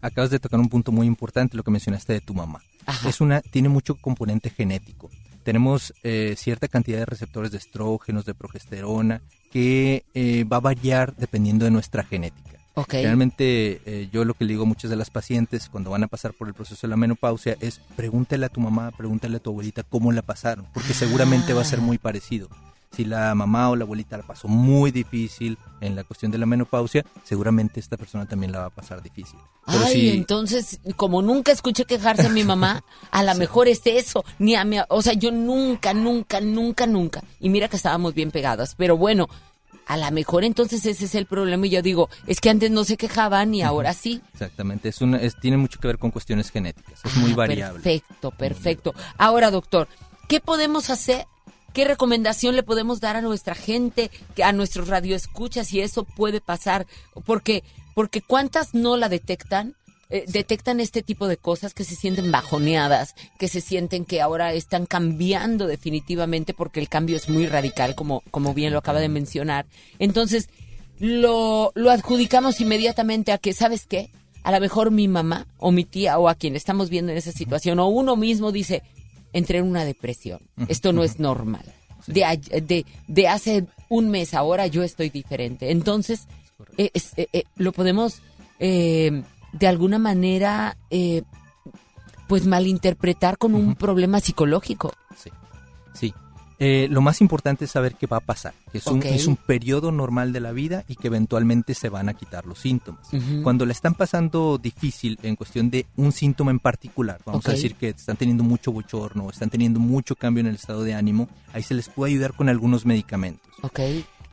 Acabas de tocar un punto muy importante, lo que mencionaste de tu mamá. Es una, tiene mucho componente genético. Tenemos eh, cierta cantidad de receptores de estrógenos, de progesterona, que eh, va a variar dependiendo de nuestra genética. Ok. Realmente eh, yo lo que le digo a muchas de las pacientes cuando van a pasar por el proceso de la menopausia es pregúntale a tu mamá, pregúntale a tu abuelita cómo la pasaron, porque seguramente va a ser muy parecido. Si la mamá o la abuelita la pasó muy difícil en la cuestión de la menopausia, seguramente esta persona también la va a pasar difícil. Pero Ay, si- entonces, como nunca escuché quejarse a mi mamá, a lo mejor es eso, ni a mi, o sea, yo nunca, nunca, nunca, nunca. Y mira que estábamos bien pegadas, pero bueno, a lo mejor entonces ese es el problema y yo digo, es que antes no se quejaban y ahora sí. Exactamente, es una, es, tiene mucho que ver con cuestiones genéticas, es muy Ah, variable. Perfecto, perfecto. Ahora, doctor, ¿qué podemos hacer? ¿Qué recomendación le podemos dar a nuestra gente, que- a nuestros radioescuchas si eso puede pasar? Porque, porque cuántas no la detectan, Eh, detectan este tipo de cosas que se sienten bajoneadas, que se sienten que ahora están cambiando definitivamente porque el cambio es muy radical, como, como bien lo acaba de mencionar. Entonces, lo, lo adjudicamos inmediatamente a que, ¿sabes qué? A lo mejor mi mamá o mi tía o a quien estamos viendo en esa situación o uno mismo dice, entré en una depresión. Esto no es normal. De, de, de hace un mes ahora yo estoy diferente. Entonces, eh, es- eh, eh, lo podemos eh, de alguna manera, eh, pues malinterpretar con un problema psicológico. Sí. Eh, lo más importante es saber qué va a pasar, que es un, es un periodo normal de la vida y que eventualmente se van a quitar los síntomas. Cuando le están pasando difícil en cuestión de un síntoma en particular, vamos a decir que están teniendo mucho bochorno, están teniendo mucho cambio en el estado de ánimo, ahí se les puede ayudar con algunos medicamentos.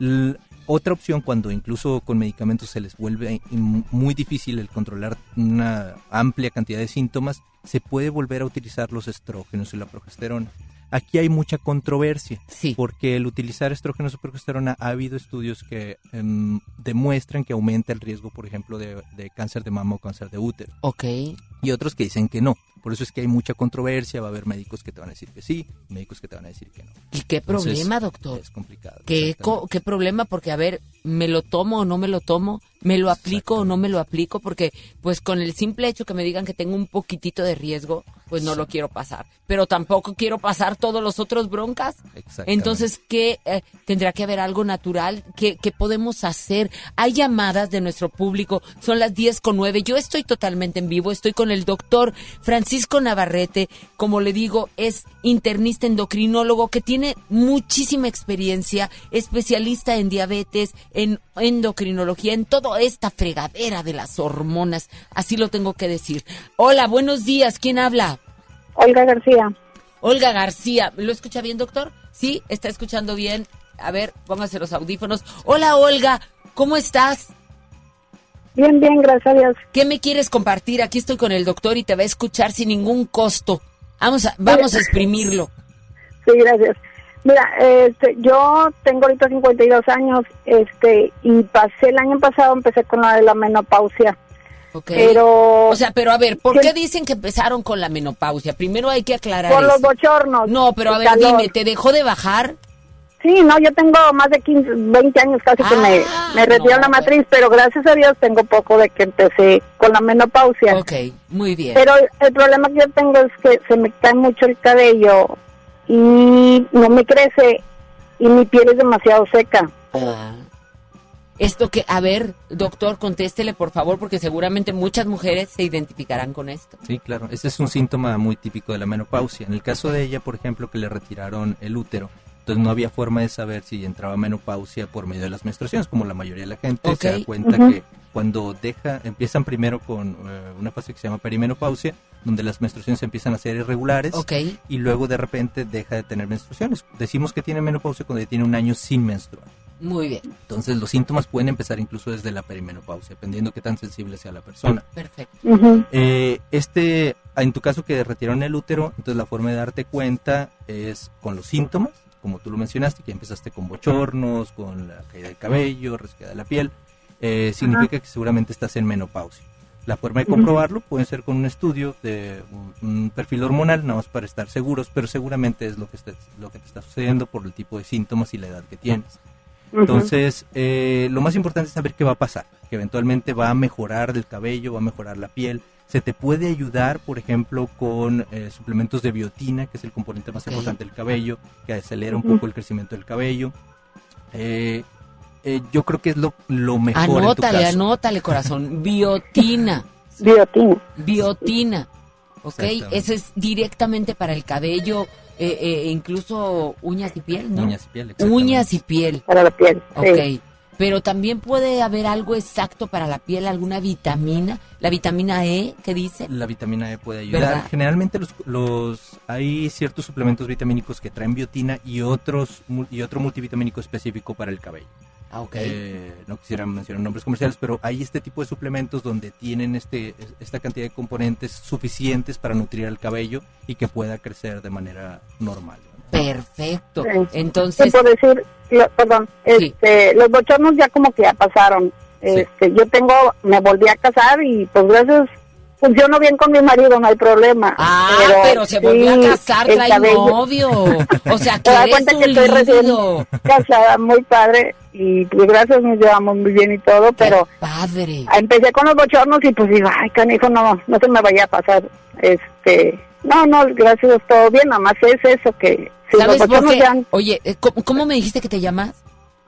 L- otra opción cuando incluso con medicamentos se les vuelve muy difícil el controlar una amplia cantidad de síntomas, se puede volver a utilizar los estrógenos y la progesterona. Aquí hay mucha controversia, porque el utilizar estrógenos progesterona ha habido estudios que em, demuestran que aumenta el riesgo, por ejemplo, de, de cáncer de mama o cáncer de útero. Ok. Y otros que dicen que no. Por eso es que hay mucha controversia, va a haber médicos que te van a decir que sí, médicos que te van a decir que no. ¿Y qué Entonces, problema, doctor? Es complicado. ¿Qué, ¿Qué problema? Porque, a ver, ¿me lo tomo o no me lo tomo? ¿Me lo aplico o no me lo aplico? Porque, pues, con el simple hecho que me digan que tengo un poquitito de riesgo, pues no lo quiero pasar. Pero tampoco quiero pasar todos los otros broncas. Exactamente. Entonces, ¿qué? eh, ¿Tendrá que haber algo natural? ¿Qué, ¿Qué podemos hacer? Hay llamadas de nuestro público. Son las 10 con 9. Yo estoy totalmente en vivo. Estoy con el doctor Francisco Navarrete. Como le digo, es internista endocrinólogo que tiene muchísima experiencia, especialista en diabetes, en endocrinología, en toda esta fregadera de las hormonas. Así lo tengo que decir. Hola, buenos días. ¿Quién habla? Olga García. Olga García. ¿Lo escucha bien, doctor? Sí, está escuchando bien. A ver, póngase los audífonos. Hola, Olga. ¿Cómo estás? Bien, bien, gracias a Dios. ¿Qué me quieres compartir? Aquí estoy con el doctor y te va a escuchar sin ningún costo. Vamos a, vamos a exprimirlo. Sí, gracias. Mira, este, yo tengo ahorita 52 años, este, y pasé el año pasado, empecé con la de la menopausia. Ok. Pero... O sea, pero a ver, ¿por ¿Qué? qué dicen que empezaron con la menopausia? Primero hay que aclarar Por los eso. bochornos. No, pero a ver, calor. dime, ¿te dejó de bajar? Sí, no, yo tengo más de 15, 20 años casi que me, Ah, me retiraron la matriz, pero gracias a Dios tengo poco de que empecé con la menopausia. Ok, muy bien. Pero el problema que yo tengo es que se me cae mucho el cabello y no me crece y mi piel es demasiado seca. Ah. Esto que, a ver, doctor, contéstele por favor, porque seguramente muchas mujeres se identificarán con esto. Sí, claro. Ese es un síntoma muy típico de la menopausia. En el caso de ella, por ejemplo, que le retiraron el útero, entonces no había forma de saber si entraba menopausia por medio de las menstruaciones, como la mayoría de la gente se da cuenta que cuando deja, empiezan primero con eh, una fase que se llama perimenopausia, donde las menstruaciones empiezan a ser irregulares Ok. y luego de repente deja de tener menstruaciones. Decimos que tiene menopausia cuando ya tiene un año sin menstruar. Muy bien. Entonces los síntomas pueden empezar incluso desde la perimenopausia, dependiendo qué tan sensible sea la persona. Perfecto. Eh, este, en tu caso que retiraron el útero, entonces la forma de darte cuenta es con los síntomas, como tú lo mencionaste, que empezaste con bochornos, con la caída del cabello, resqueda de la piel, eh, significa que seguramente estás en menopausia. La forma de comprobarlo puede ser con un estudio de un, perfil hormonal, nada más para estar seguros, pero seguramente es lo que, está, lo que te está sucediendo por el tipo de síntomas y la edad que tienes. Entonces, eh, lo más importante es saber qué va a pasar, que eventualmente va a mejorar el cabello, va a mejorar la piel. Se te puede ayudar, por ejemplo, con eh, suplementos de biotina, que es el componente más importante del cabello, que acelera un poco el crecimiento del cabello. Eh, eh, yo creo que es lo, lo mejor en tu Anótale, caso. anótale, corazón. Biotina. Biotina. Biotina. ¿Ok? Ese es directamente para el cabello, eh, eh, incluso uñas y piel, ¿no? Uñas y piel, exactamente. Uñas y piel. Para la piel. Ok. sí. Pero también puede haber algo exacto para la piel, alguna vitamina. La vitamina E, ¿qué dice? La vitamina E puede ayudar. ¿Verdad? Generalmente los, los hay ciertos suplementos vitamínicos que traen biotina y otros y otro multivitamínico específico para el cabello. Ah, ok. Eh, no quisiera mencionar nombres comerciales, pero hay este tipo de suplementos donde tienen este esta cantidad de componentes suficientes para nutrir al cabello y que pueda crecer de manera normal. Perfecto. Sí. Entonces, Te puedo decir, lo- perdón, Sí. este, los bochornos ya como que ya pasaron. Este, yo tengo, me volví a casar y pues gracias, funciono bien con mi marido, no hay problema. Ah, pero, se volvió sí, a casar, trae novio. O sea, que eres cuenta que estoy recién casada, muy padre, y pues gracias, nos llevamos muy bien y todo, pero Padre. empecé con los bochornos y pues digo, ay, canijo, no, no se me vaya a pasar, este, no, no, gracias, todo bien, nada más es eso, que si los ¿Sabes por qué? Oye, eh, ¿cómo, cómo me dijiste que te llamas?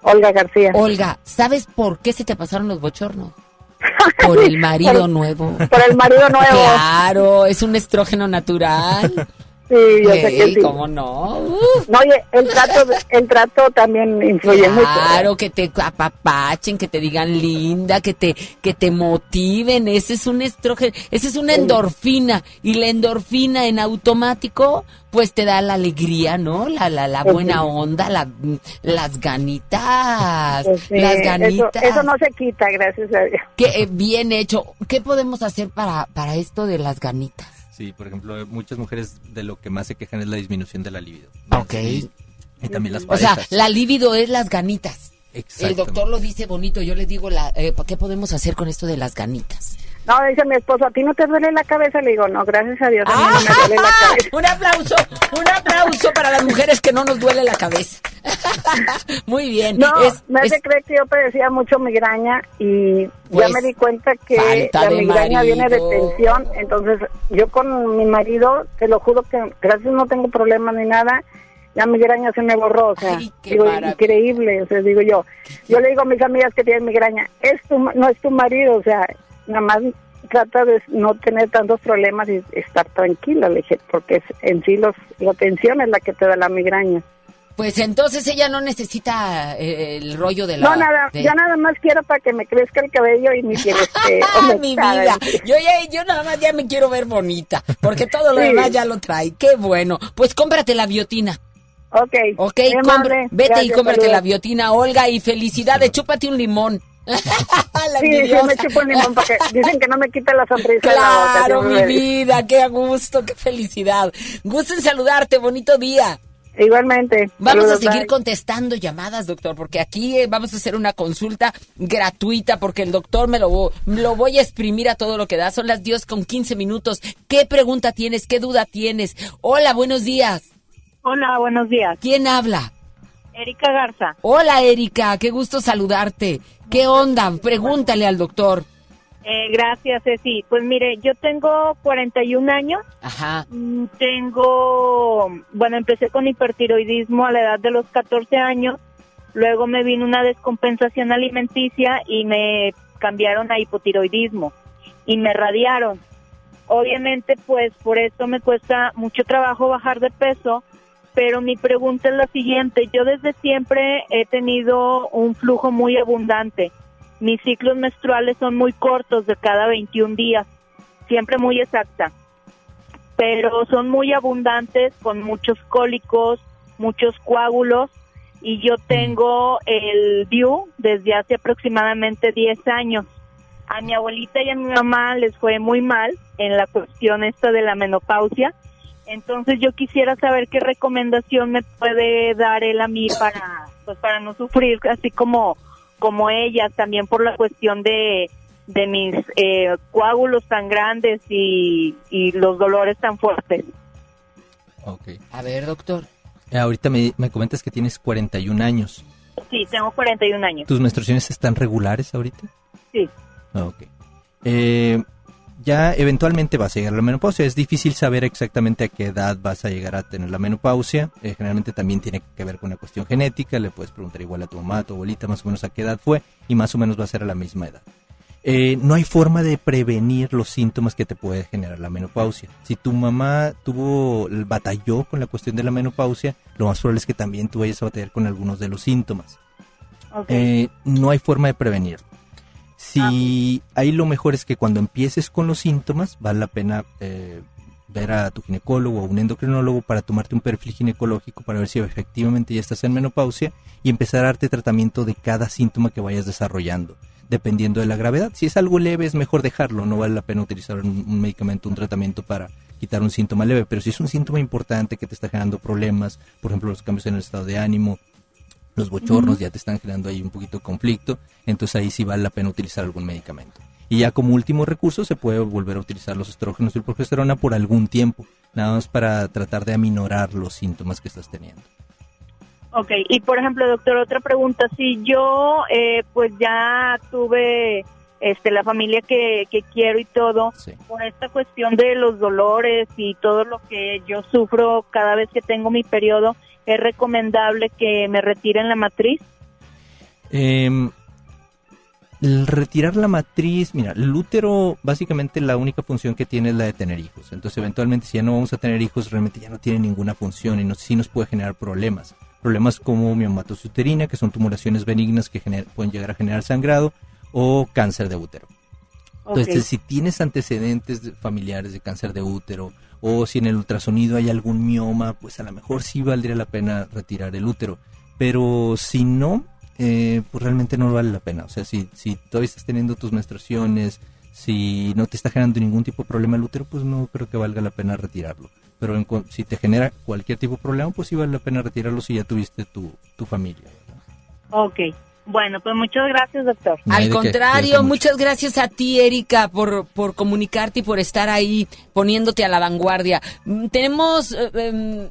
Olga García. Olga, ¿sabes por qué se te pasaron los bochornos? Por el marido Por- nuevo. Por el marido nuevo. Claro, es un estrógeno natural. Sí, yo sé que Ey, sí. ¿Cómo no? No, oye, el trato, el trato también influye mucho. Claro, que te apapachen, que te digan linda, que te, que te motiven. Ese es un estrógeno, esa es una endorfina. Y la endorfina en automático, pues te da la alegría, ¿no? La, la, la Pues buena onda, la, las ganitas. Pues sí, las eso, ganitas. eso no se quita, gracias a Dios. Que, eh, bien hecho. ¿Qué podemos hacer para, para esto de las ganitas? Sí, por ejemplo, muchas mujeres de lo que más se quejan es la disminución de la libido. Ok. Y, y también las O sea, parejas. la libido es las ganitas. El doctor lo dice bonito, yo le digo, la, eh, ¿qué podemos hacer con esto de las ganitas? No, dice mi esposo, ¿a ti no te duele la cabeza? Le digo, no, gracias a Dios, a mí no me duele la cabeza. Un aplauso, un aplauso para las mujeres que no nos duele la cabeza. Muy bien. No, Es- me hace es- creer que yo padecía mucho migraña y Pues, ya me di cuenta que la migraña viene de tensión. Entonces, yo con mi marido, te lo juro que gracias no tengo problemas ni nada, la migraña se me borró. O sea, digo, increíble. O sea, digo yo, yo le digo a mis amigas que tienen migraña, es tu, no es tu marido, o sea, nada más trata de no tener tantos problemas y estar tranquila, le dije, porque es, en sí los, la tensión es la que te da la migraña. Pues entonces ella no necesita eh, el rollo de la... No, nada, de- ya nada más quiero para que me crezca el cabello y mi piel esté ¡Ah, mi vida! Yo, ya, yo nada más ya me quiero ver bonita, porque todo lo Sí. demás ya lo trae. ¡Qué bueno! Pues cómprate la biotina. Ok. Ok, vete y cómprate saludos. la biotina, Olga, y felicidades. Chúpate un limón. La Sí, sí, envidiosa. me chupo un limón porque dicen que no me quita la sonrisa la boca. Claro, sí, mi vida, qué a gusto, qué felicidad. Gusto en saludarte, bonito día. Igualmente. Vamos a seguir bye. contestando llamadas, doctor, porque aquí eh, vamos a hacer una consulta gratuita, porque el doctor me lo, lo voy a exprimir a todo lo que da. Son las 10 con 15 minutos. ¿Qué pregunta tienes? ¿Qué duda tienes? Hola, buenos días. Hola, buenos días. ¿Quién habla? Erika Garza. Hola, Erika, qué gusto saludarte. ¿Qué onda? Pregúntale al doctor. Eh, gracias, Ceci. Pues mire, yo tengo 41 años. Ajá. Mm, Tengo, bueno, empecé con hipertiroidismo a la edad de los 14 años. Luego me vino una descompensación alimenticia y me cambiaron a hipotiroidismo y me radiaron. Obviamente, pues por esto me cuesta mucho trabajo bajar de peso, pero mi pregunta es la siguiente. Yo desde siempre he tenido un flujo muy abundante. Mis ciclos menstruales son muy cortos, de cada 21 días, siempre muy exacta, pero son muy abundantes con muchos cólicos, muchos coágulos y yo tengo el DIU desde hace aproximadamente 10 años. A mi abuelita y a mi mamá les fue muy mal en la cuestión esta de la menopausia. Entonces yo quisiera saber qué recomendación me puede dar él a mí para pues para no sufrir así como como ella también por la cuestión de de mis eh, coágulos tan grandes y, y los dolores tan fuertes. Ok. A ver, doctor. Eh, ahorita me, me comentas que tienes 41 años. Sí, tengo 41 años. ¿Tus menstruaciones están regulares ahorita? Sí. Ok. Eh, ya eventualmente vas a llegar a la menopausia. Es difícil saber exactamente a qué edad vas a llegar a tener la menopausia. Eh, generalmente también tiene que ver con una cuestión genética. Le puedes preguntar igual a tu mamá, a tu abuelita, más o menos a qué edad fue y más o menos va a ser a la misma edad. Eh, no hay forma de prevenir los síntomas que te puede generar la menopausia. Si tu mamá tuvo, batalló con la cuestión de la menopausia, lo más probable es que también tú vayas a batallar con algunos de los síntomas. Eh, no hay forma de prevenir. Si ahí lo mejor es que cuando empieces con los síntomas, vale la pena eh, ver a tu ginecólogo o un endocrinólogo para tomarte un perfil ginecológico para ver si efectivamente ya estás en menopausia y empezar a darte tratamiento de cada síntoma que vayas desarrollando, dependiendo de la gravedad. Si es algo leve es mejor dejarlo, no vale la pena utilizar un, un medicamento, un tratamiento para quitar un síntoma leve, pero si es un síntoma importante que te está generando problemas, por ejemplo los cambios en el estado de ánimo, los bochornos ya te están generando ahí un poquito de conflicto, entonces ahí sí vale la pena utilizar algún medicamento. Y ya como último recurso se puede volver a utilizar los estrógenos y el progesterona por algún tiempo, nada más para tratar de aminorar los síntomas que estás teniendo. Ok, y por ejemplo, doctor, otra pregunta. Si yo, eh, pues ya tuve este la familia que, que quiero y todo, por esta cuestión de los dolores y todo lo que yo sufro cada vez que tengo mi periodo, ¿es recomendable que me retiren la matriz? El retirar la matriz, mira, el útero básicamente la única función que tiene es la de tener hijos. Entonces, eventualmente, si ya no vamos a tener hijos, realmente ya no tiene ninguna función y no, sí nos puede generar problemas. Problemas como miomatosis uterina, que son tumoraciones benignas que gener- pueden llegar a generar sangrado, o cáncer de útero. Entonces, si tienes antecedentes de- familiares de cáncer de útero, o si en el ultrasonido hay algún mioma, pues a lo mejor sí valdría la pena retirar el útero. Pero si no, eh, pues realmente no vale la pena. O sea, si, si todavía estás teniendo tus menstruaciones, si no te está generando ningún tipo de problema el útero, pues no creo que valga la pena retirarlo. Pero en si te genera cualquier tipo de problema, pues sí vale la pena retirarlo si ya tuviste tu, tu familia. Ok, Bueno, pues muchas gracias, doctor. Al contrario, muchas gracias a ti, Erika, por, por comunicarte y por estar ahí poniéndote a la vanguardia. Mm, Tenemos... eh, em,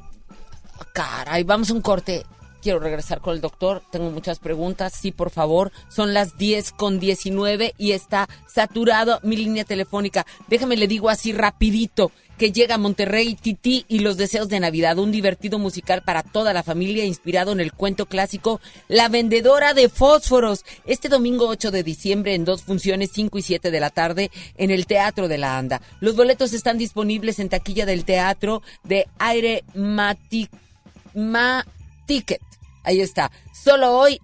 caray, vamos a un corte. Quiero regresar con el doctor. Tengo muchas preguntas. Sí, por favor. Son las 10 con 19 y está saturado mi línea telefónica. Déjame le digo así rapidito que llega Monterrey Titi y los deseos de Navidad, un divertido musical para toda la familia inspirado en el cuento clásico La vendedora de fósforos. Este domingo 8 de diciembre en dos funciones 5 y 7 de la tarde en el Teatro de la Anda. Los boletos están disponibles en taquilla del teatro de Aire Matic Ma Ticket. Ahí está. Solo hoy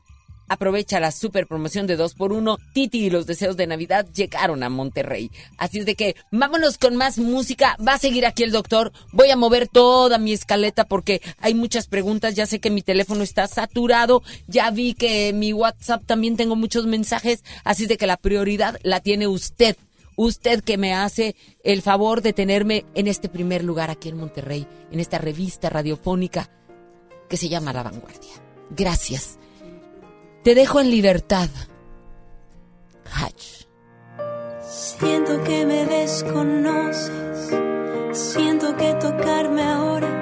aprovecha la super promoción de 2 por 1 Titi y los deseos de Navidad llegaron a Monterrey. Así es de que vámonos con más música. Va a seguir aquí el doctor. Voy a mover toda mi escaleta porque hay muchas preguntas. Ya sé que mi teléfono está saturado. Ya vi que mi WhatsApp también tengo muchos mensajes. Así es de que la prioridad la tiene usted. Usted que me hace el favor de tenerme en este primer lugar aquí en Monterrey, en esta revista radiofónica que se llama La Vanguardia. Gracias. Te dejo en libertad. Hatch. Siento que me desconoces. Siento que tocarme ahora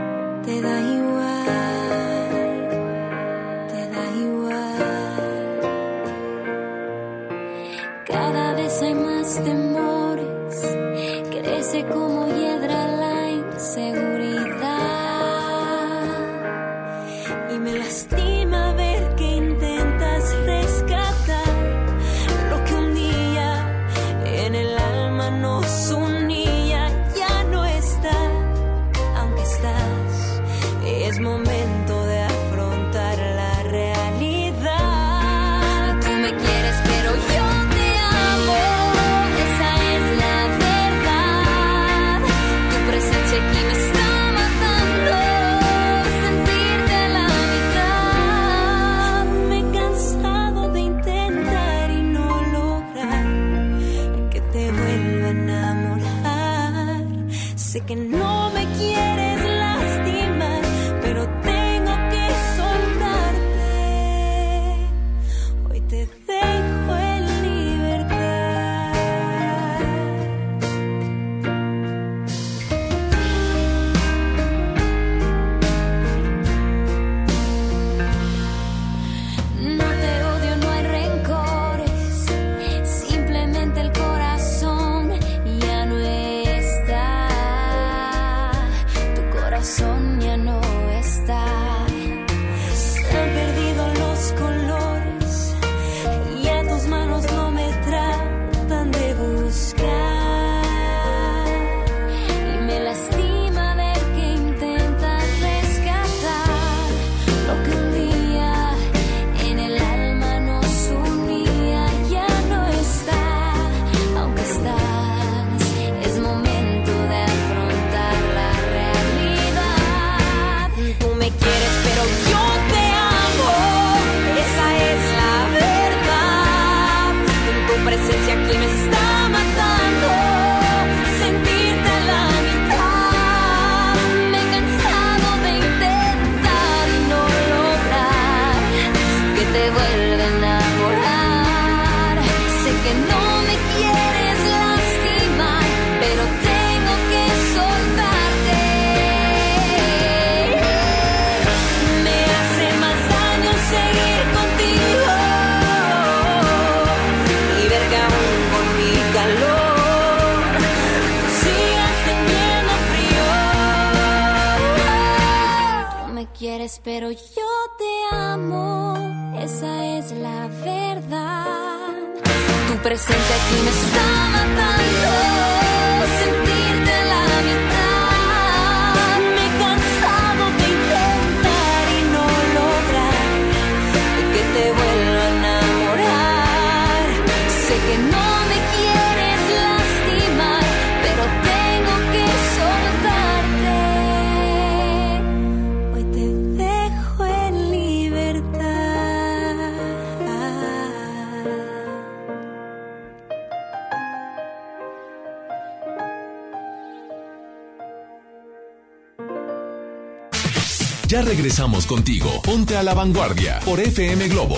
regresamos contigo. Ponte a la vanguardia por FM Globo.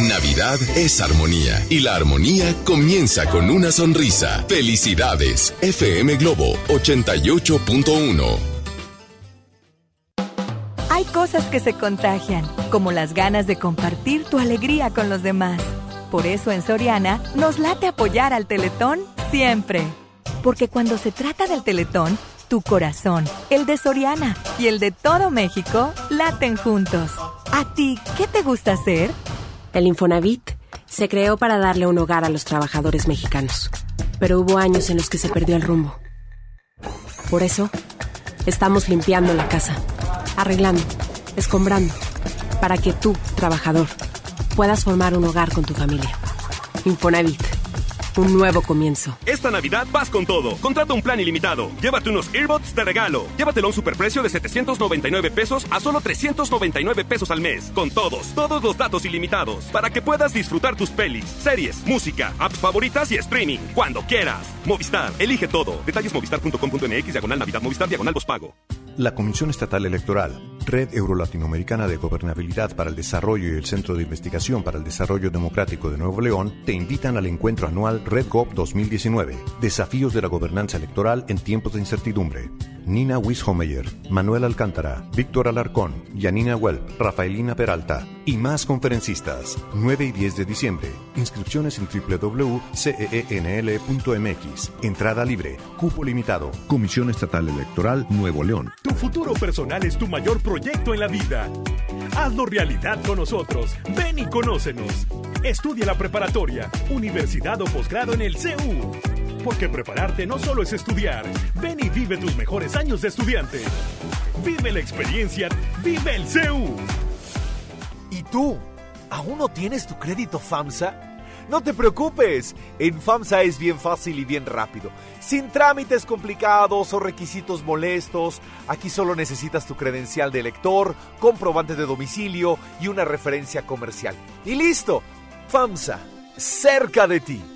Navidad es armonía y la armonía comienza con una sonrisa. Felicidades, FM Globo 88.1. Hay cosas que se contagian, como las ganas de compartir tu alegría con los demás. Por eso en Soriana nos late apoyar al Teletón siempre. Porque cuando se trata del Teletón, tu corazón, el de Soriana y el de todo México laten juntos. ¿A ti qué te gusta hacer? El Infonavit se creó para darle un hogar a los trabajadores mexicanos, pero hubo años en los que se perdió el rumbo. Por eso, estamos limpiando la casa, arreglando, escombrando, para que tú, trabajador, puedas formar un hogar con tu familia. Infonavit un nuevo comienzo. Esta Navidad vas con todo. Contrata un plan ilimitado. Llévate unos earbuds de regalo. Llévatelo a un superprecio de 799 pesos a solo 399 pesos al mes. Con todos, todos los datos ilimitados. Para que puedas disfrutar tus pelis, series, música, apps favoritas y streaming. Cuando quieras. Movistar, elige todo. Detalles movistar.com.mx, diagonal Navidad, Movistar, diagonal pago. La Comisión Estatal Electoral, Red Euro-Latinoamericana de Gobernabilidad para el Desarrollo y el Centro de Investigación para el Desarrollo Democrático de Nuevo León te invitan al encuentro anual RedGov 2019, Desafíos de la Gobernanza Electoral en tiempos de incertidumbre. Nina Wishomeyer, Manuel Alcántara, Víctor Alarcón, Yanina Welp, Rafaelina Peralta y más conferencistas. 9 y 10 de diciembre. Inscripciones en www.ceenl.mx. Entrada libre. Cupo limitado. Comisión Estatal Electoral Nuevo León. Tu futuro personal es tu mayor proyecto en la vida. Hazlo realidad con nosotros. Ven y conócenos. Estudia la preparatoria, universidad o posgrado en el CEU. Porque prepararte no solo es estudiar. Ven y vive tus mejores años de estudiante. Vive la experiencia. Vive el CEU. ¿Y tú? ¿Aún no tienes tu crédito FAMSA? No te preocupes, en FAMSA es bien fácil y bien rápido. Sin trámites complicados o requisitos molestos, aquí solo necesitas tu credencial de elector, comprobante de domicilio y una referencia comercial. Y listo, FAMSA, cerca de ti.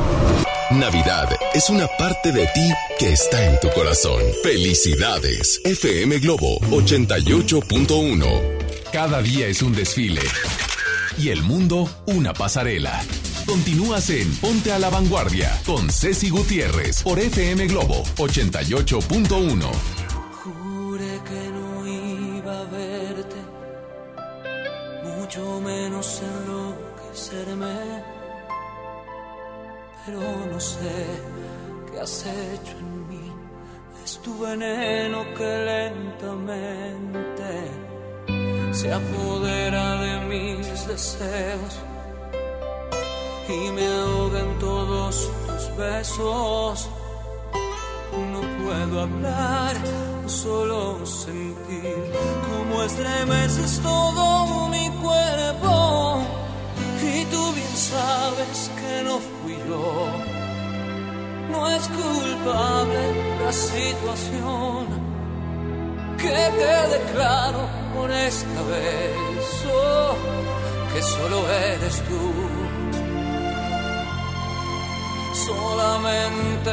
Navidad es una parte de ti que está en tu corazón. Felicidades. FM Globo 88.1. Cada día es un desfile y el mundo una pasarela. Continúas en Ponte a la Vanguardia con Ceci Gutiérrez por FM Globo 88.1. Jure que no iba a verte, mucho menos enloquecerme pero no sé qué has hecho en mí. Es tu veneno que lentamente se apodera de mis deseos y me ahoga en todos tus besos. No puedo hablar, solo sentir cómo estremeces todo mi cuerpo. Y tú bien sabes que no No es culpable la situación que te declaro por esta vez. Oh, que solo eres tú solamente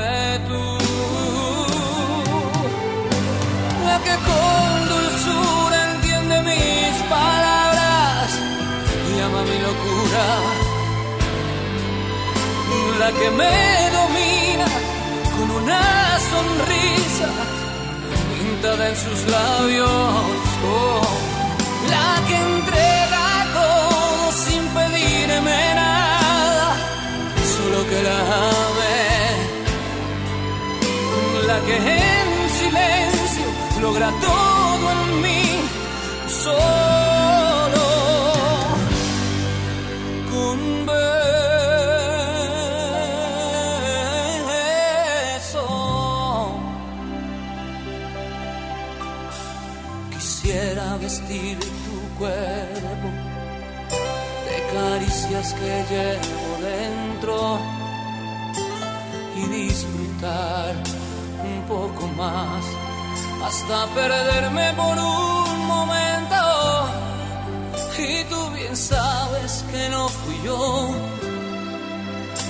tú. La que con dulzura entiende mis palabras y ama mi locura. La que me domina con una sonrisa pintada en sus labios. Oh, la que entrega todo sin pedirme nada solo que la ame, la que en silencio logra todo en mí, solo que llevo dentro y disfrutar un poco más hasta perderme por un momento. Y tú bien sabes que no fui yo,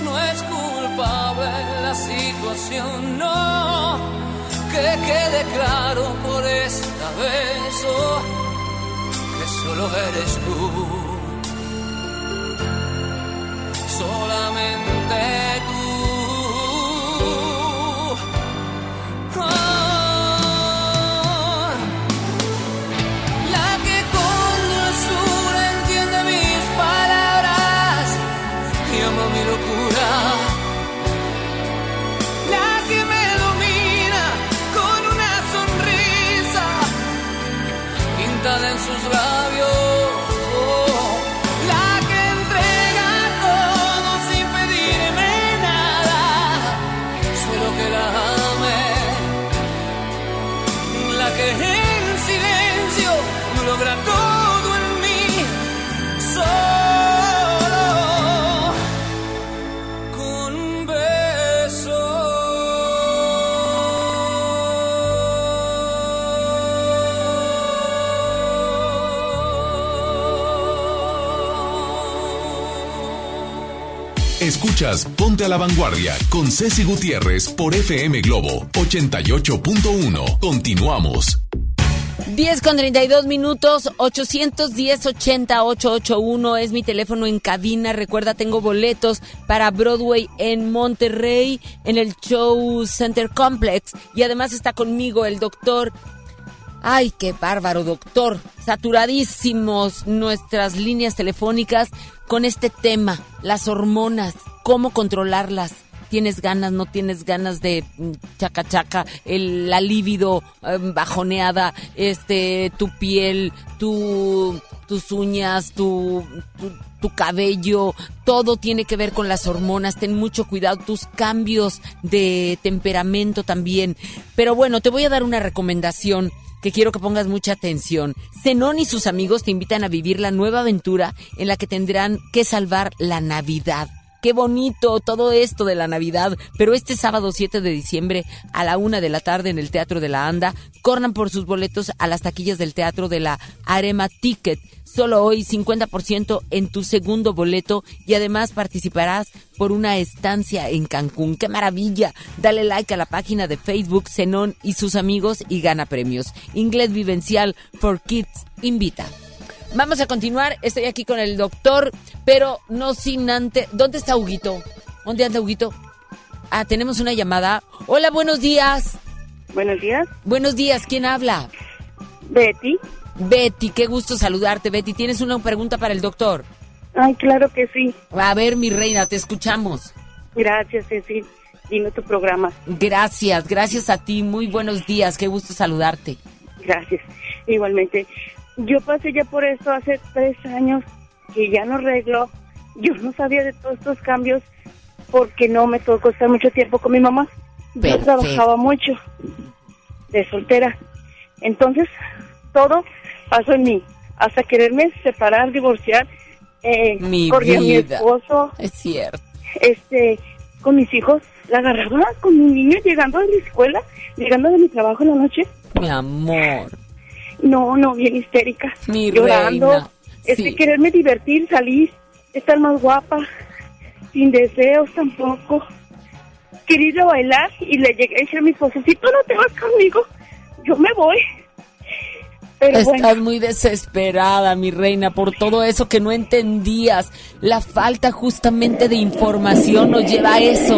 no es culpable la situación, no. Que quede claro por esta vez oh, que solo eres tú solamente Ponte a la Vanguardia con Ceci Gutiérrez por FM Globo 88.1. Continuamos. 10 con 32 minutos, 810 80 881 es mi teléfono en cabina. Recuerda, tengo boletos para Broadway en Monterrey, en el Show Center Complex. Y además está conmigo el doctor. Ay, qué bárbaro, doctor. Saturadísimos nuestras líneas telefónicas con este tema, las hormonas, cómo controlarlas. Tienes ganas, no tienes ganas de mm, chaca chaca, el, la libido eh, bajoneada, este, tu piel, tu, tus uñas, tu, tu, tu cabello, todo tiene que ver con las hormonas. Ten mucho cuidado, tus cambios de temperamento también. Pero bueno, te voy a dar una recomendación que quiero que pongas mucha atención. Zenón y sus amigos te invitan a vivir la nueva aventura en la que tendrán que salvar la Navidad. Qué bonito todo esto de la Navidad, pero este sábado 7 de diciembre a la una de la tarde en el Teatro de la Anda, corran por sus boletos a las taquillas del Teatro de la Arema Ticket. Solo hoy 50% en tu segundo boleto y además participarás por una estancia en Cancún. ¡Qué maravilla! Dale like a la página de Facebook Zenón y sus amigos y gana premios. Inglés Vivencial for Kids invita. Vamos a continuar. Estoy aquí con el doctor, pero no sin antes. ¿Dónde está Huguito? ¿Dónde anda Huguito? Ah, tenemos una llamada. Hola, buenos días. Buenos días. Buenos días, ¿quién habla? Betty. Betty, qué gusto saludarte, Betty. ¿Tienes una pregunta para el doctor? Ay, claro que sí. A ver, mi reina, te escuchamos. Gracias, Ceci. Dime tu programa. Gracias, gracias a ti. Muy buenos días, qué gusto saludarte. Gracias. Igualmente. Yo pasé ya por esto hace tres años que ya no arreglo. Yo no sabía de todos estos cambios porque no me tocó estar mucho tiempo con mi mamá. Yo Perfecto. trabajaba mucho de soltera. Entonces, todo pasó en mí. Hasta quererme separar, divorciar. Eh, Mi corrí a mi esposo. Es cierto. Este, con mis hijos. La agarraba con mi niño llegando de la escuela, llegando de mi trabajo en la noche. Mi amor. No, no, bien histérica. Mi llorando. reina, Es sí. que quererme divertir, salir, estar más guapa, sin deseos tampoco. Quería ir a bailar y le llegué a decir a mi esposo, si tú no te vas conmigo, yo me voy. Pero Estás bueno, muy desesperada, mi reina, por todo eso que no entendías. La falta justamente de información nos lleva a eso,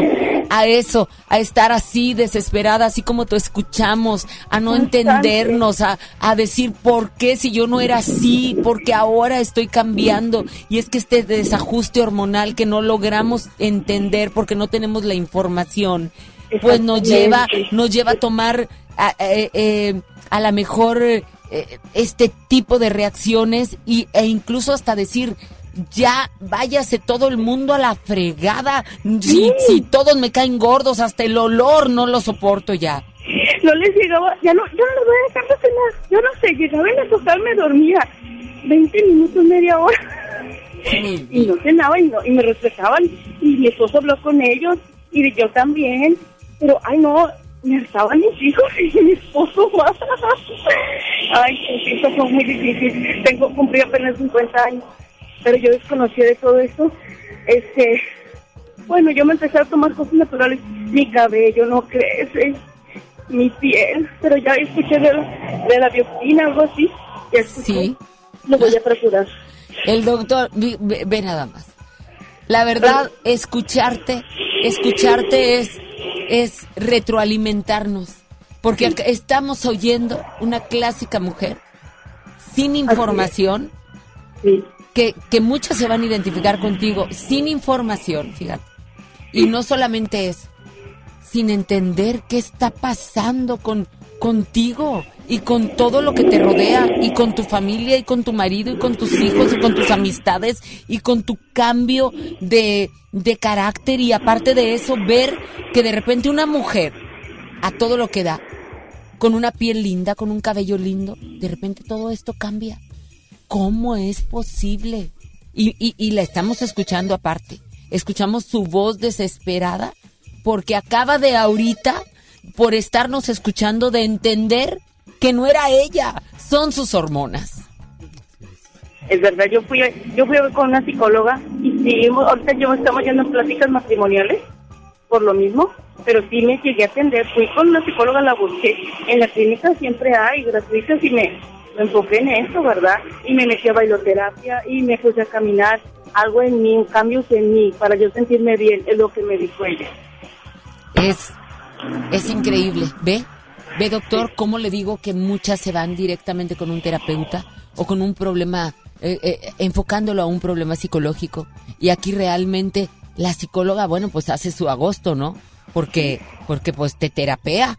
a eso, a estar así desesperada, así como te escuchamos, a no entendernos, a, a decir por qué si yo no era así, porque ahora estoy cambiando. Y es que este desajuste hormonal que no logramos entender porque no tenemos la información, pues nos lleva, nos lleva a tomar a, eh, eh, a la mejor eh, este tipo de reacciones y, e incluso hasta decir ya váyase todo el mundo a la fregada si, si todos me caen gordos hasta el olor no lo soporto ya no les llegaba, ya no, yo no les voy a dejar de cenar. Yo no sé, llegaba en la total, me dormía 20 minutos, media hora. Y no cenaba y, no, y me reflejaban. Y mi esposo habló con ellos y yo también. Pero, ay, no, me hartaban mis hijos y mi esposo más. Ay, eso fue muy difícil. Tengo, cumplí apenas 50 años. Pero yo desconocía de todo esto. Este, bueno, yo me empecé a tomar cosas naturales. Mi cabello no crece, mi piel, pero ya escuché de la, de la algo así. Ya escuché. Sí. Lo voy a procurar. el doctor ve, ve nada más la verdad escucharte escucharte es es retroalimentarnos porque acá estamos oyendo una clásica mujer sin información que, que muchas se van a identificar contigo sin información, fíjate. Y no solamente eso, sin entender qué está pasando con contigo y con todo lo que te rodea y con tu familia y con tu marido y con tus hijos y con tus amistades y con tu cambio de, de carácter y aparte de eso ver que de repente una mujer a todo lo que da con una piel linda, con un cabello lindo, de repente todo esto cambia. ¿Cómo es posible? Y, y, y la estamos escuchando aparte. Escuchamos su voz desesperada porque acaba de ahorita, por estarnos escuchando, de entender que no era ella, son sus hormonas. Es verdad, yo fui, yo fui con una psicóloga y sí, ahorita yo estamos yendo en pláticas matrimoniales por lo mismo, pero sí me llegué a atender. Fui con una psicóloga, la busqué. En la clínica siempre hay gratuitas y me enfoqué en eso, ¿verdad? Y me metí a bailoterapia y me puse a caminar. Algo en mí, un cambio en mí, para yo sentirme bien, es lo que me dijo ella. Es, es increíble. ¿Ve? ¿Ve, doctor, cómo le digo que muchas se van directamente con un terapeuta o con un problema, eh, eh, enfocándolo a un problema psicológico? Y aquí realmente la psicóloga, bueno, pues hace su agosto, ¿no? Porque, porque pues te terapea.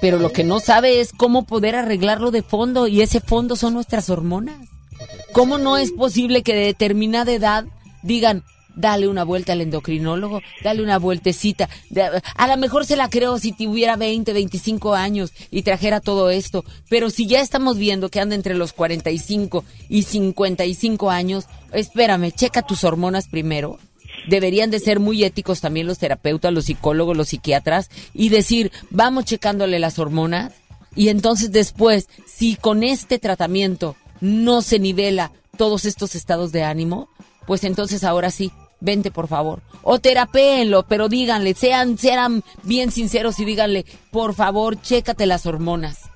Pero lo que no sabe es cómo poder arreglarlo de fondo y ese fondo son nuestras hormonas. ¿Cómo no es posible que de determinada edad digan, dale una vuelta al endocrinólogo, dale una vueltecita? A lo mejor se la creo si tuviera 20, 25 años y trajera todo esto, pero si ya estamos viendo que anda entre los 45 y 55 años, espérame, checa tus hormonas primero. Deberían de ser muy éticos también los terapeutas, los psicólogos, los psiquiatras y decir, vamos checándole las hormonas y entonces después, si con este tratamiento no se nivela todos estos estados de ánimo, pues entonces ahora sí, vente por favor. O terapéenlo, pero díganle, sean, sean bien sinceros y díganle, por favor, chécate las hormonas.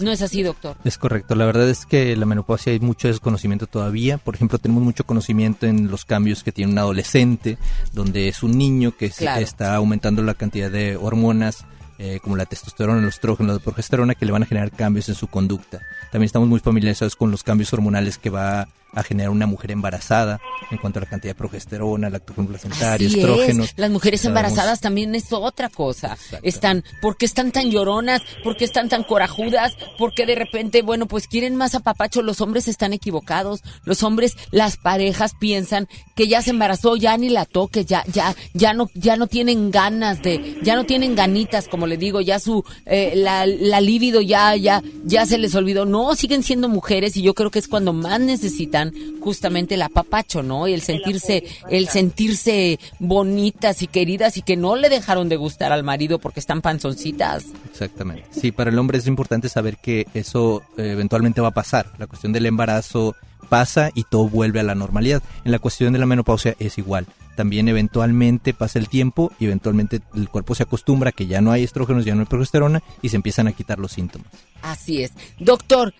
No es así, doctor. Es correcto, la verdad es que la menopausia hay mucho desconocimiento todavía. Por ejemplo, tenemos mucho conocimiento en los cambios que tiene un adolescente, donde es un niño que se está aumentando la cantidad de hormonas eh, como la testosterona, los estrógenos, la progesterona, que le van a generar cambios en su conducta. También estamos muy familiarizados con los cambios hormonales que va a generar una mujer embarazada en cuanto a la cantidad de progesterona, lactogen placentario, Así estrógenos. es. Las mujeres embarazadas también es otra cosa. Están, ¿por qué están tan lloronas? ¿Por qué están tan corajudas? ¿Por qué de repente, bueno, pues quieren más apapacho? Los hombres están equivocados. Los hombres, las parejas piensan que ya se embarazó, ya ni la toques, ya, ya, ya no, ya no tienen ganas de, ya no tienen ganitas, como le digo, ya su, eh, la, la libido ya, ya, ya se les olvidó. No, siguen siendo mujeres y yo creo que es cuando más necesitan justamente el apapacho, ¿no? Y el sentirse, el sentirse bonitas y queridas y que no le dejaron de gustar al marido porque están panzoncitas. Exactamente. Sí, para el hombre es importante saber que eso eh, eventualmente va a pasar. La cuestión del embarazo pasa y todo vuelve a la normalidad. En la cuestión de la menopausia es igual. También eventualmente pasa el tiempo y eventualmente el cuerpo se acostumbra a que ya no hay estrógenos, ya no hay progesterona y se empiezan a quitar los síntomas. Así es. Doctor,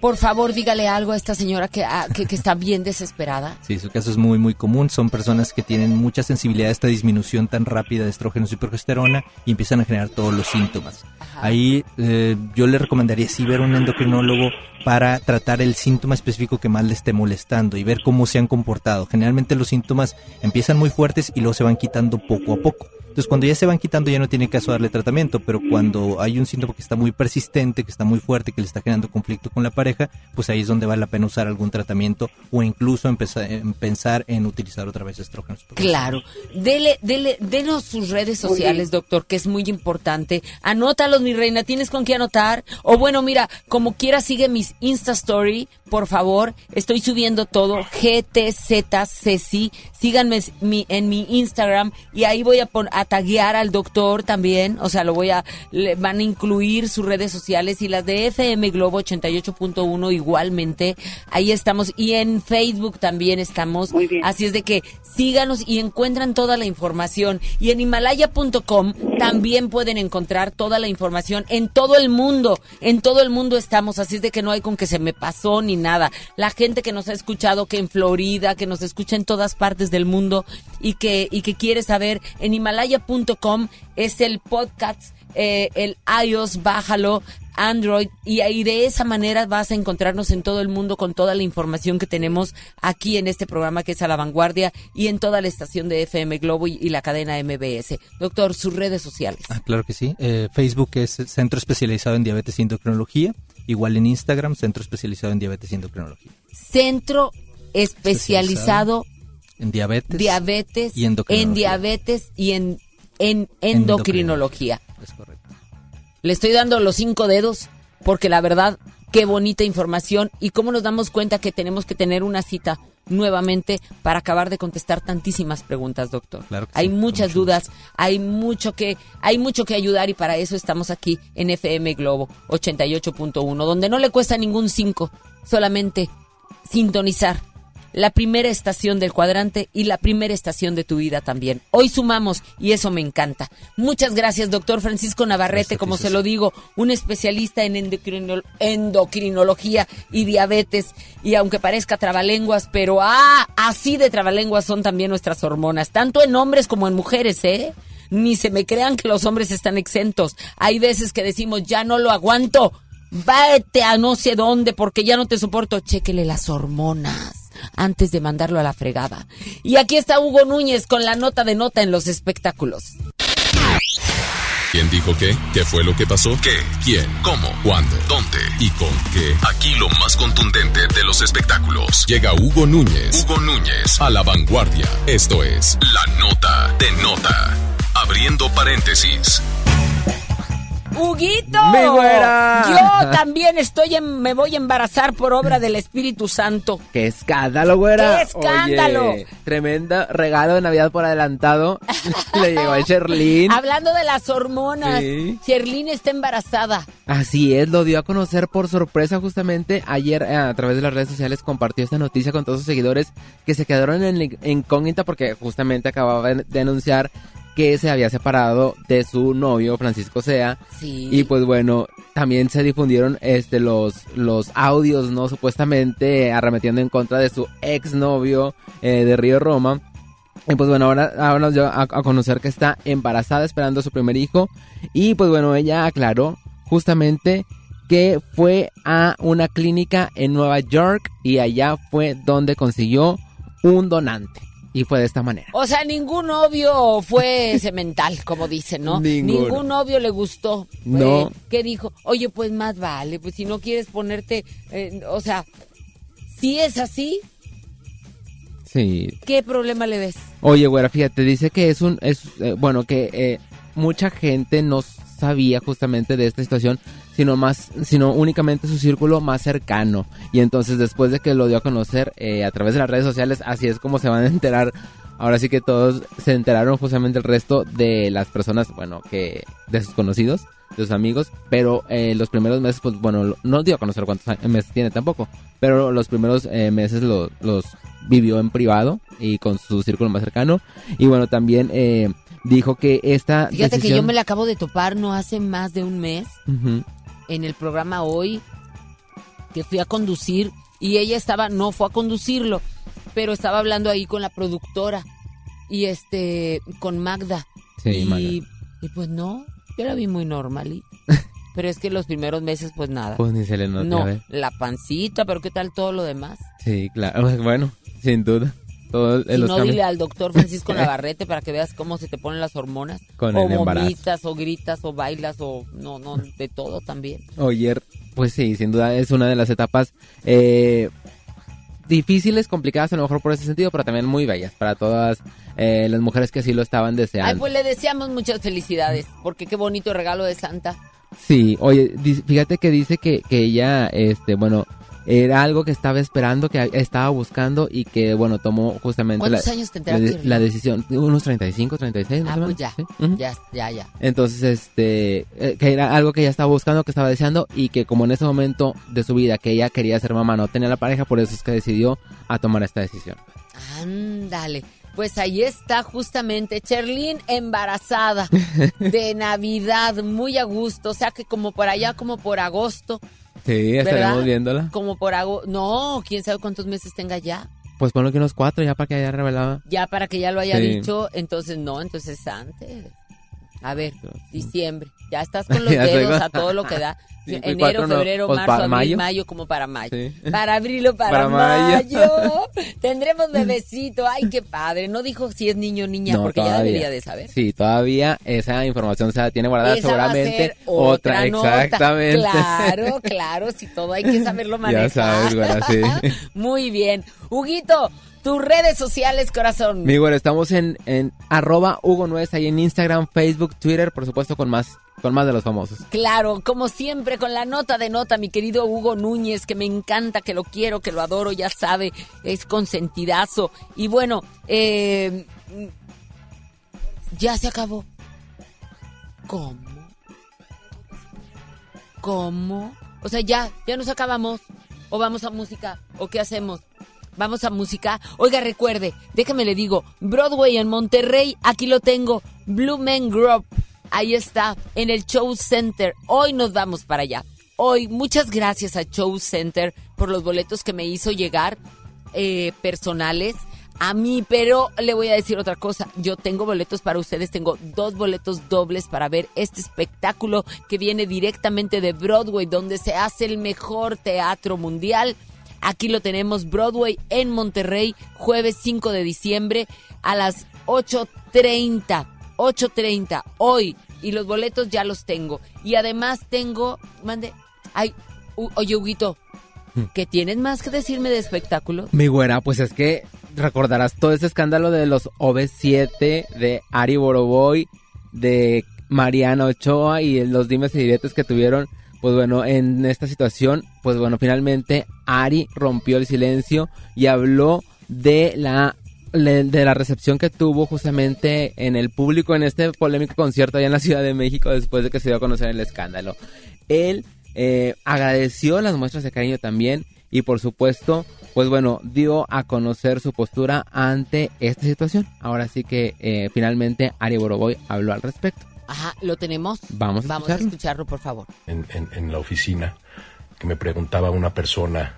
por favor dígale algo a esta señora que, ah, que, que está bien desesperada. Sí, su caso es muy muy común. Son personas que tienen mucha sensibilidad a esta disminución tan rápida de estrógenos y progesterona y empiezan a generar todos los síntomas. Ahí eh, yo le recomendaría sí ver un endocrinólogo para tratar el síntoma específico que más le esté molestando y ver cómo se han comportado. Generalmente los síntomas empiezan muy fuertes y luego se van quitando poco a poco. Entonces cuando ya se van quitando ya no tiene caso darle tratamiento, pero cuando hay un síntoma que está muy persistente, que está muy fuerte, que le está generando conflicto con la pareja, pues ahí es donde vale la pena usar algún tratamiento o incluso empezar, en pensar en utilizar otra vez estrógenos. Claro. Dele, dele, denos sus redes sociales, doctor, que es muy importante. Anótalos, mi reina. ¿Tienes con qué anotar? O bueno, mira, como quiera, sigue mis Insta Story, por favor. Estoy subiendo todo. GTZCC. Síganme mi- en mi Instagram y ahí voy a, pon- a taguear al doctor también. O sea, lo voy a, le van a incluir sus redes sociales y las de FM Globo 88.1 igualmente. Ahí estamos. Y en Facebook también estamos. Así es de que síganos y encuentran toda la información. Y en Himalaya.com también pueden encontrar toda la información en todo el mundo. En todo el mundo estamos. Así es de que no hay con que se me pasó ni nada. La gente que nos ha escuchado, que en Florida, que nos escucha en todas partes del mundo y que, y que quiere saber, en Himalaya.com es el podcast, eh, el iOS, bájalo. Android y ahí de esa manera vas a encontrarnos en todo el mundo con toda la información que tenemos aquí en este programa que es a la vanguardia y en toda la estación de FM Globo y, la cadena MBS. Doctor, sus redes sociales. Ah, claro que sí. Eh, Facebook es Centro Especializado en Diabetes y Endocrinología. Igual en Instagram, Centro Especializado en Diabetes y Endocrinología. Centro especializado En diabetes. diabetes y endocrinología. en diabetes y en, en endocrinología. Es correcto. Le estoy dando los cinco dedos porque la verdad, qué bonita información y cómo nos damos cuenta que tenemos que tener una cita nuevamente para acabar de contestar tantísimas preguntas, doctor. Claro hay sí, muchas dudas, hay mucho que hay mucho que ayudar y para eso estamos aquí en FM Globo 88.1, donde no le cuesta ningún cinco, solamente sintonizar la primera estación del cuadrante y la primera estación de tu vida también. Hoy sumamos y eso me encanta. Muchas gracias, doctor Francisco Navarrete, como se lo digo, un especialista en endocrino- endocrinología y diabetes. Y aunque parezca trabalenguas, pero ah, así de trabalenguas son también nuestras hormonas, tanto en hombres como en mujeres, ¿eh? Ni se me crean que los hombres están exentos. Hay veces que decimos, ya no lo aguanto. Vete a no sé dónde porque ya no te soporto. Chéquele las hormonas antes de mandarlo a la fregada. Y aquí está Hugo Núñez con la nota de nota en los espectáculos. ¿Quién dijo qué? ¿Qué fue lo que pasó? ¿Qué? ¿Quién? ¿Cómo? ¿Cuándo? ¿Dónde? ¿Y con qué? Aquí lo más contundente de los espectáculos. Llega Hugo Núñez. Hugo Núñez. A la vanguardia. Esto es La Nota de Nota. Abriendo paréntesis. ¡Huguito! ¡Mi güera! Yo también estoy en, me voy a embarazar por obra del Espíritu Santo. ¡Qué escándalo, güera! ¡Qué escándalo! Oye, tremendo regalo de Navidad por adelantado. Le llegó a Sherlyn. Hablando de las hormonas, Sí. Sherlyn está embarazada. Así es, lo dio a conocer por sorpresa justamente ayer eh, a través de las redes sociales compartió esta noticia con todos sus seguidores que se quedaron en incógnita porque justamente acababa de de anunciar que se había separado de su novio Francisco Sea Sí. y pues bueno también se difundieron este los los audios no supuestamente arremetiendo en contra de su exnovio eh, de Río Roma Y pues bueno, ahora, ahora nos dio a, a conocer que está embarazada esperando a su primer hijo. Y pues bueno, ella aclaró justamente que fue a una clínica en Nueva York y allá fue donde consiguió un donante. Y fue de esta manera. O sea, ningún novio fue semental, como dicen, ¿no? Ninguno. Ningún novio le gustó. No. ¿Qué dijo? Oye, pues más vale, pues si no quieres ponerte, eh, o sea, si es así, Sí. ¿qué problema le ves? Oye, güera, fíjate, dice que es un, es, eh, bueno, que eh, mucha gente no sabía justamente de esta situación, sino más, sino únicamente su círculo más cercano. Y entonces después de que lo dio a conocer eh, a través de las redes sociales, así es como se van a enterar. Ahora sí que todos se enteraron justamente el resto de las personas, bueno, que de sus conocidos, de sus amigos, pero eh, los primeros meses, pues bueno, no dio a conocer cuántos meses tiene tampoco, pero los primeros eh, meses lo- los vivió en privado y con su círculo más cercano. Y bueno, también eh, dijo que esta Fíjate que yo me la acabo de topar no hace más de un mes en el programa hoy que fui a conducir y ella estaba, no fue a conducirlo, pero estaba hablando ahí con la productora y este, con Magda. Sí, y, Magda. y pues no, yo la vi muy normal. y- pero es que los primeros meses pues nada. Pues ni se le nota, no, ve. la pancita, pero ¿qué tal todo lo demás? Sí, claro. Bueno, sin duda. Todo Si los no, cambios- dile al doctor Francisco Navarrete para que veas cómo se te ponen las hormonas. Con o el vomitas, o gritas, o bailas, o no, no, de todo también. Oye, pues sí, sin duda es una de las etapas eh, difíciles, complicadas a lo mejor por ese sentido, pero también muy bellas para todas eh, las mujeres que así lo estaban Ay, deseando. pues le deseamos muchas felicidades, porque qué bonito regalo de Santa. Sí, oye, fíjate que dice que, que ella, este, bueno, era algo que estaba esperando, que estaba buscando y que, bueno, tomó justamente la, ¿Cuántos años te la, de- la decisión, unos 35, 36, más Ah, pues ya, ¿sí? Ya, ya, ya. Entonces, este, eh, que era algo que ella estaba buscando, que estaba deseando y que como en ese momento de su vida que ella quería ser mamá, no tenía la pareja, por eso es que decidió a tomar esta decisión. Ándale. Pues ahí está justamente Cherlin embarazada de Navidad, muy a gusto, o sea que como por allá, como por agosto, Sí, estaremos ¿verdad? viéndola. como por agosto, no, quién sabe cuántos meses tenga ya, Pues ponlo que unos cuatro ya para que haya revelado. ya para que ya lo haya Sí. dicho, entonces no, entonces antes. A ver, diciembre, ya estás con los dedos con- a todo lo que da. Cinco Enero, cuatro no, febrero, pues marzo, abril, mayo. mayo. como para mayo. Sí. Para abril o para, Para mayo. mayo. Tendremos bebecito. Ay, qué padre. No dijo si es niño o niña, No, porque ya todavía. debería de saber. Sí, todavía esa información se la tiene guardada Esa seguramente. otra, nota. exactamente. Claro, claro, si todo hay que saberlo manejar. Ya sabes, güera, sí. Muy bien. Huguito, tus redes sociales, corazón. Mi güero, estamos en, en arroba Hugo Nuez, ahí en Instagram, Facebook, Twitter, por supuesto con más, con más de los famosos. Claro, como siempre, con la nota de nota, mi querido Hugo Núñez, que me encanta, que lo quiero, que lo adoro, ya sabe, es consentidazo. Y bueno, eh, ya se acabó. ¿Cómo? ¿Cómo? O sea, ya, ya nos acabamos. ¿O vamos a música? ¿O qué hacemos? Vamos a música. Oiga, recuerde, déjame le digo, Broadway en Monterrey, aquí lo tengo. Blue Man Group, ahí está, en el Show Center. Hoy nos vamos para allá. Hoy, muchas gracias a Show Center por los boletos que me hizo llegar eh, personales a mí, pero le voy a decir otra cosa. Yo tengo boletos para ustedes, tengo dos boletos dobles para ver este espectáculo que viene directamente de Broadway, donde se hace el mejor teatro mundial. Aquí lo tenemos, Broadway en Monterrey, jueves 5 de diciembre a las 8.30. 8.30 hoy. Y los boletos ya los tengo. Y además tengo, mande, ay, u- oye, Huguito, ¿que tienes más que decirme de espectáculo? Mi güera, pues es que recordarás todo ese escándalo de los OV7, de Ari Boroboy, de Mariana Ochoa y los dimes y diretes que tuvieron. Pues bueno, en esta situación, pues bueno, finalmente Ari rompió el silencio y habló de la de la recepción que tuvo justamente en el público en este polémico concierto allá en la Ciudad de México después de que se dio a conocer el escándalo. Él eh, agradeció las muestras de cariño también y por supuesto, pues bueno, dio a conocer su postura ante esta situación. Ahora sí que eh, finalmente Ari Boroboy habló al respecto. Ajá, ¿lo tenemos? Vamos a Vamos a escucharlo. escucharlo, por favor. en, en- en la oficina que me preguntaba una persona,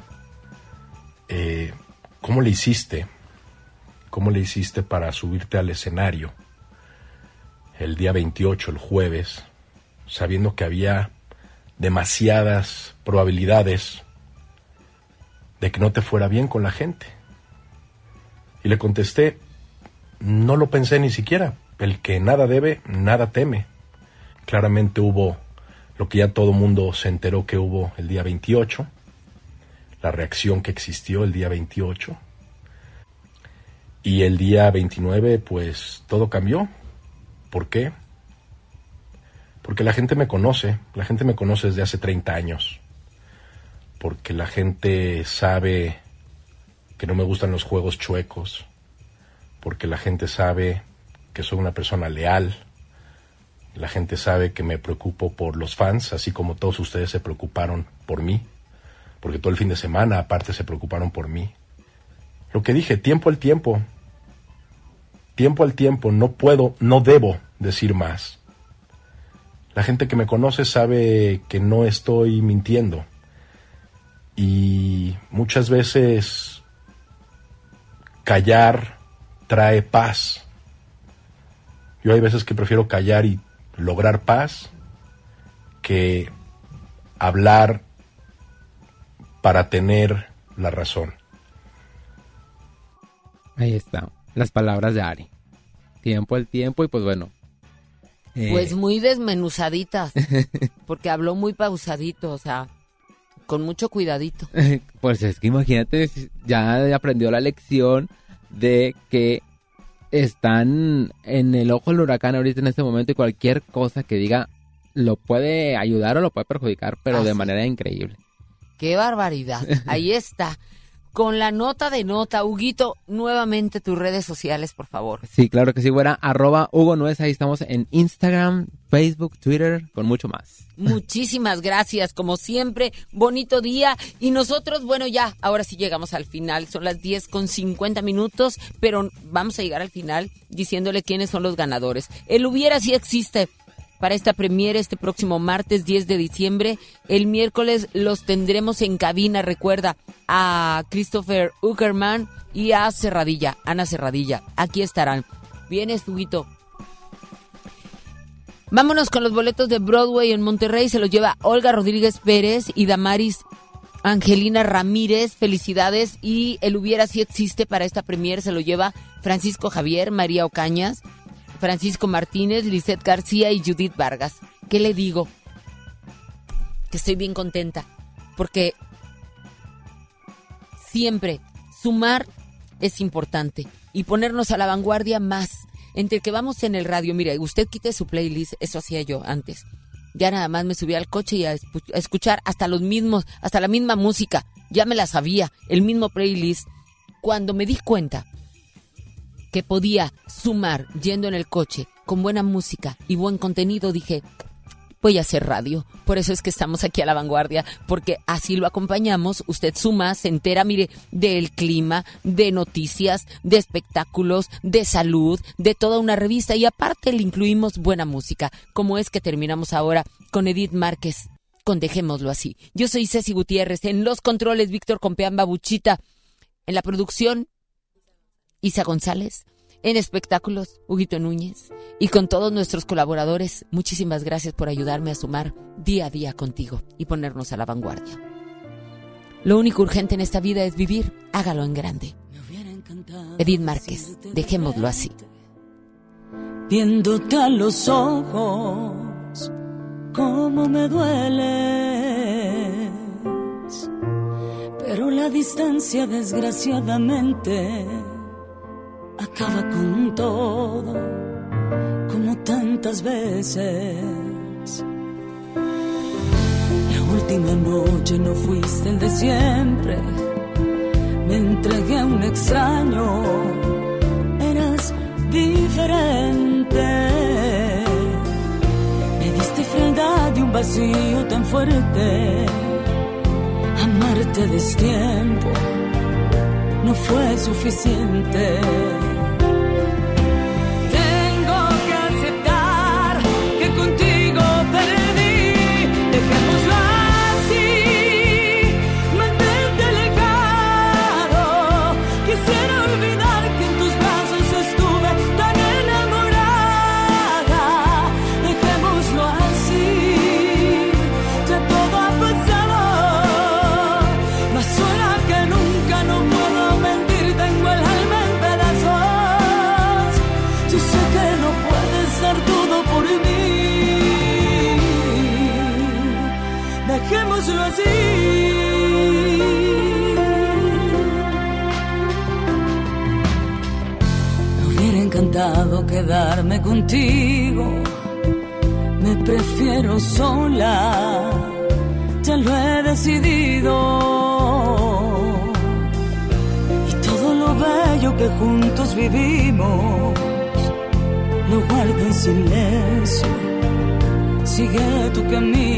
eh, ¿cómo le hiciste? ¿cómo le hiciste para subirte al escenario el día 28, el jueves, sabiendo que había demasiadas probabilidades de que no te fuera bien con la gente? Y le contesté, no lo pensé ni siquiera. El que nada debe, nada teme. Claramente hubo lo que ya todo mundo se enteró que hubo el día 28, la reacción que existió el día 28. Y el día 29, pues todo cambió. ¿Por qué? Porque la gente me conoce, la gente me conoce desde hace 30 años. Porque la gente sabe que no me gustan los juegos chuecos. Porque la gente sabe que soy una persona leal. La gente sabe que me preocupo por los fans, así como todos ustedes se preocuparon por mí. Porque todo el fin de semana aparte se preocuparon por mí. Lo que dije, tiempo al tiempo. Tiempo al tiempo, no puedo, no debo decir más. La gente que me conoce sabe que no estoy mintiendo. Y muchas veces callar trae paz. Yo hay veces que prefiero callar y lograr paz que hablar para tener la razón. Ahí está, las palabras de Ari. Tiempo al tiempo y pues bueno. eh, Pues muy desmenuzaditas, porque habló muy pausadito, o sea, con mucho cuidadito. pues es que imagínate, ya aprendió la lección de que están en el ojo del huracán ahorita en este momento y cualquier cosa que diga lo puede ayudar o lo puede perjudicar, pero de manera increíble. ¡Qué barbaridad! Ahí está. Con la nota de nota, Huguito, nuevamente tus redes sociales, por favor. Sí, claro que sí, güera. Arroba Hugo Nuez, ahí estamos en Instagram, Facebook, Twitter, con mucho más. Muchísimas gracias, como siempre, bonito día. Y nosotros, bueno, ya, ahora sí llegamos al final. Son las 10 con 50 minutos, pero vamos a llegar al final diciéndole quiénes son los ganadores. El hubiera sí existe para esta premiere este próximo martes 10 de diciembre. El miércoles los tendremos en cabina, recuerda, a Christopher Uckerman y a Cerradilla, Ana Cerradilla. Aquí estarán. Vienes, Huguito. Vámonos con los boletos de Broadway en Monterrey. Se los lleva Olga Rodríguez Pérez y Damaris Angelina Ramírez. Felicidades. Y el hubiera si existe para esta premier. Se lo lleva Francisco Javier, María Ocañas, Francisco Martínez, Lisette García y Judith Vargas. ¿Qué le digo? Que estoy bien contenta. Porque siempre sumar es importante. Y ponernos a la vanguardia más. Entre que vamos en el radio, mire, usted quite su playlist, eso hacía yo antes. Ya nada más me subía al coche y a, escuchar hasta los mismos, hasta la misma música. Ya me la sabía, el mismo playlist. Cuando me di cuenta que podía sumar yendo en el coche con buena música y buen contenido, dije, voy a hacer radio. Por eso es que estamos aquí a la vanguardia, porque así lo acompañamos. Usted suma, se entera, mire, del clima, de noticias, de espectáculos, de salud, de toda una revista y aparte le incluimos buena música, como es que terminamos ahora con Edith Márquez. Con dejémoslo así. Yo soy Ceci Gutiérrez, en los controles Víctor Compeán Babuchita, en la producción Isa González, en espectáculos, Huguito Núñez, y con todos nuestros colaboradores, muchísimas gracias por ayudarme a sumar día a día contigo y ponernos a la vanguardia. Lo único urgente en esta vida es vivir, hágalo en grande. Edith Márquez, dejémoslo así. viéndote a los ojos, cómo me dueles. Pero la distancia, desgraciadamente, acaba con todo, como tantas veces. La última noche no fuiste el de siempre, me entregué a un extraño eras diferente. Me diste frialdad y un vacío tan fuerte. Amarte destiempo no fue suficiente. Quedarme contigo, me prefiero sola, ya lo he decidido. Y todo lo bello que juntos vivimos, lo guardo en silencio, sigue tu camino.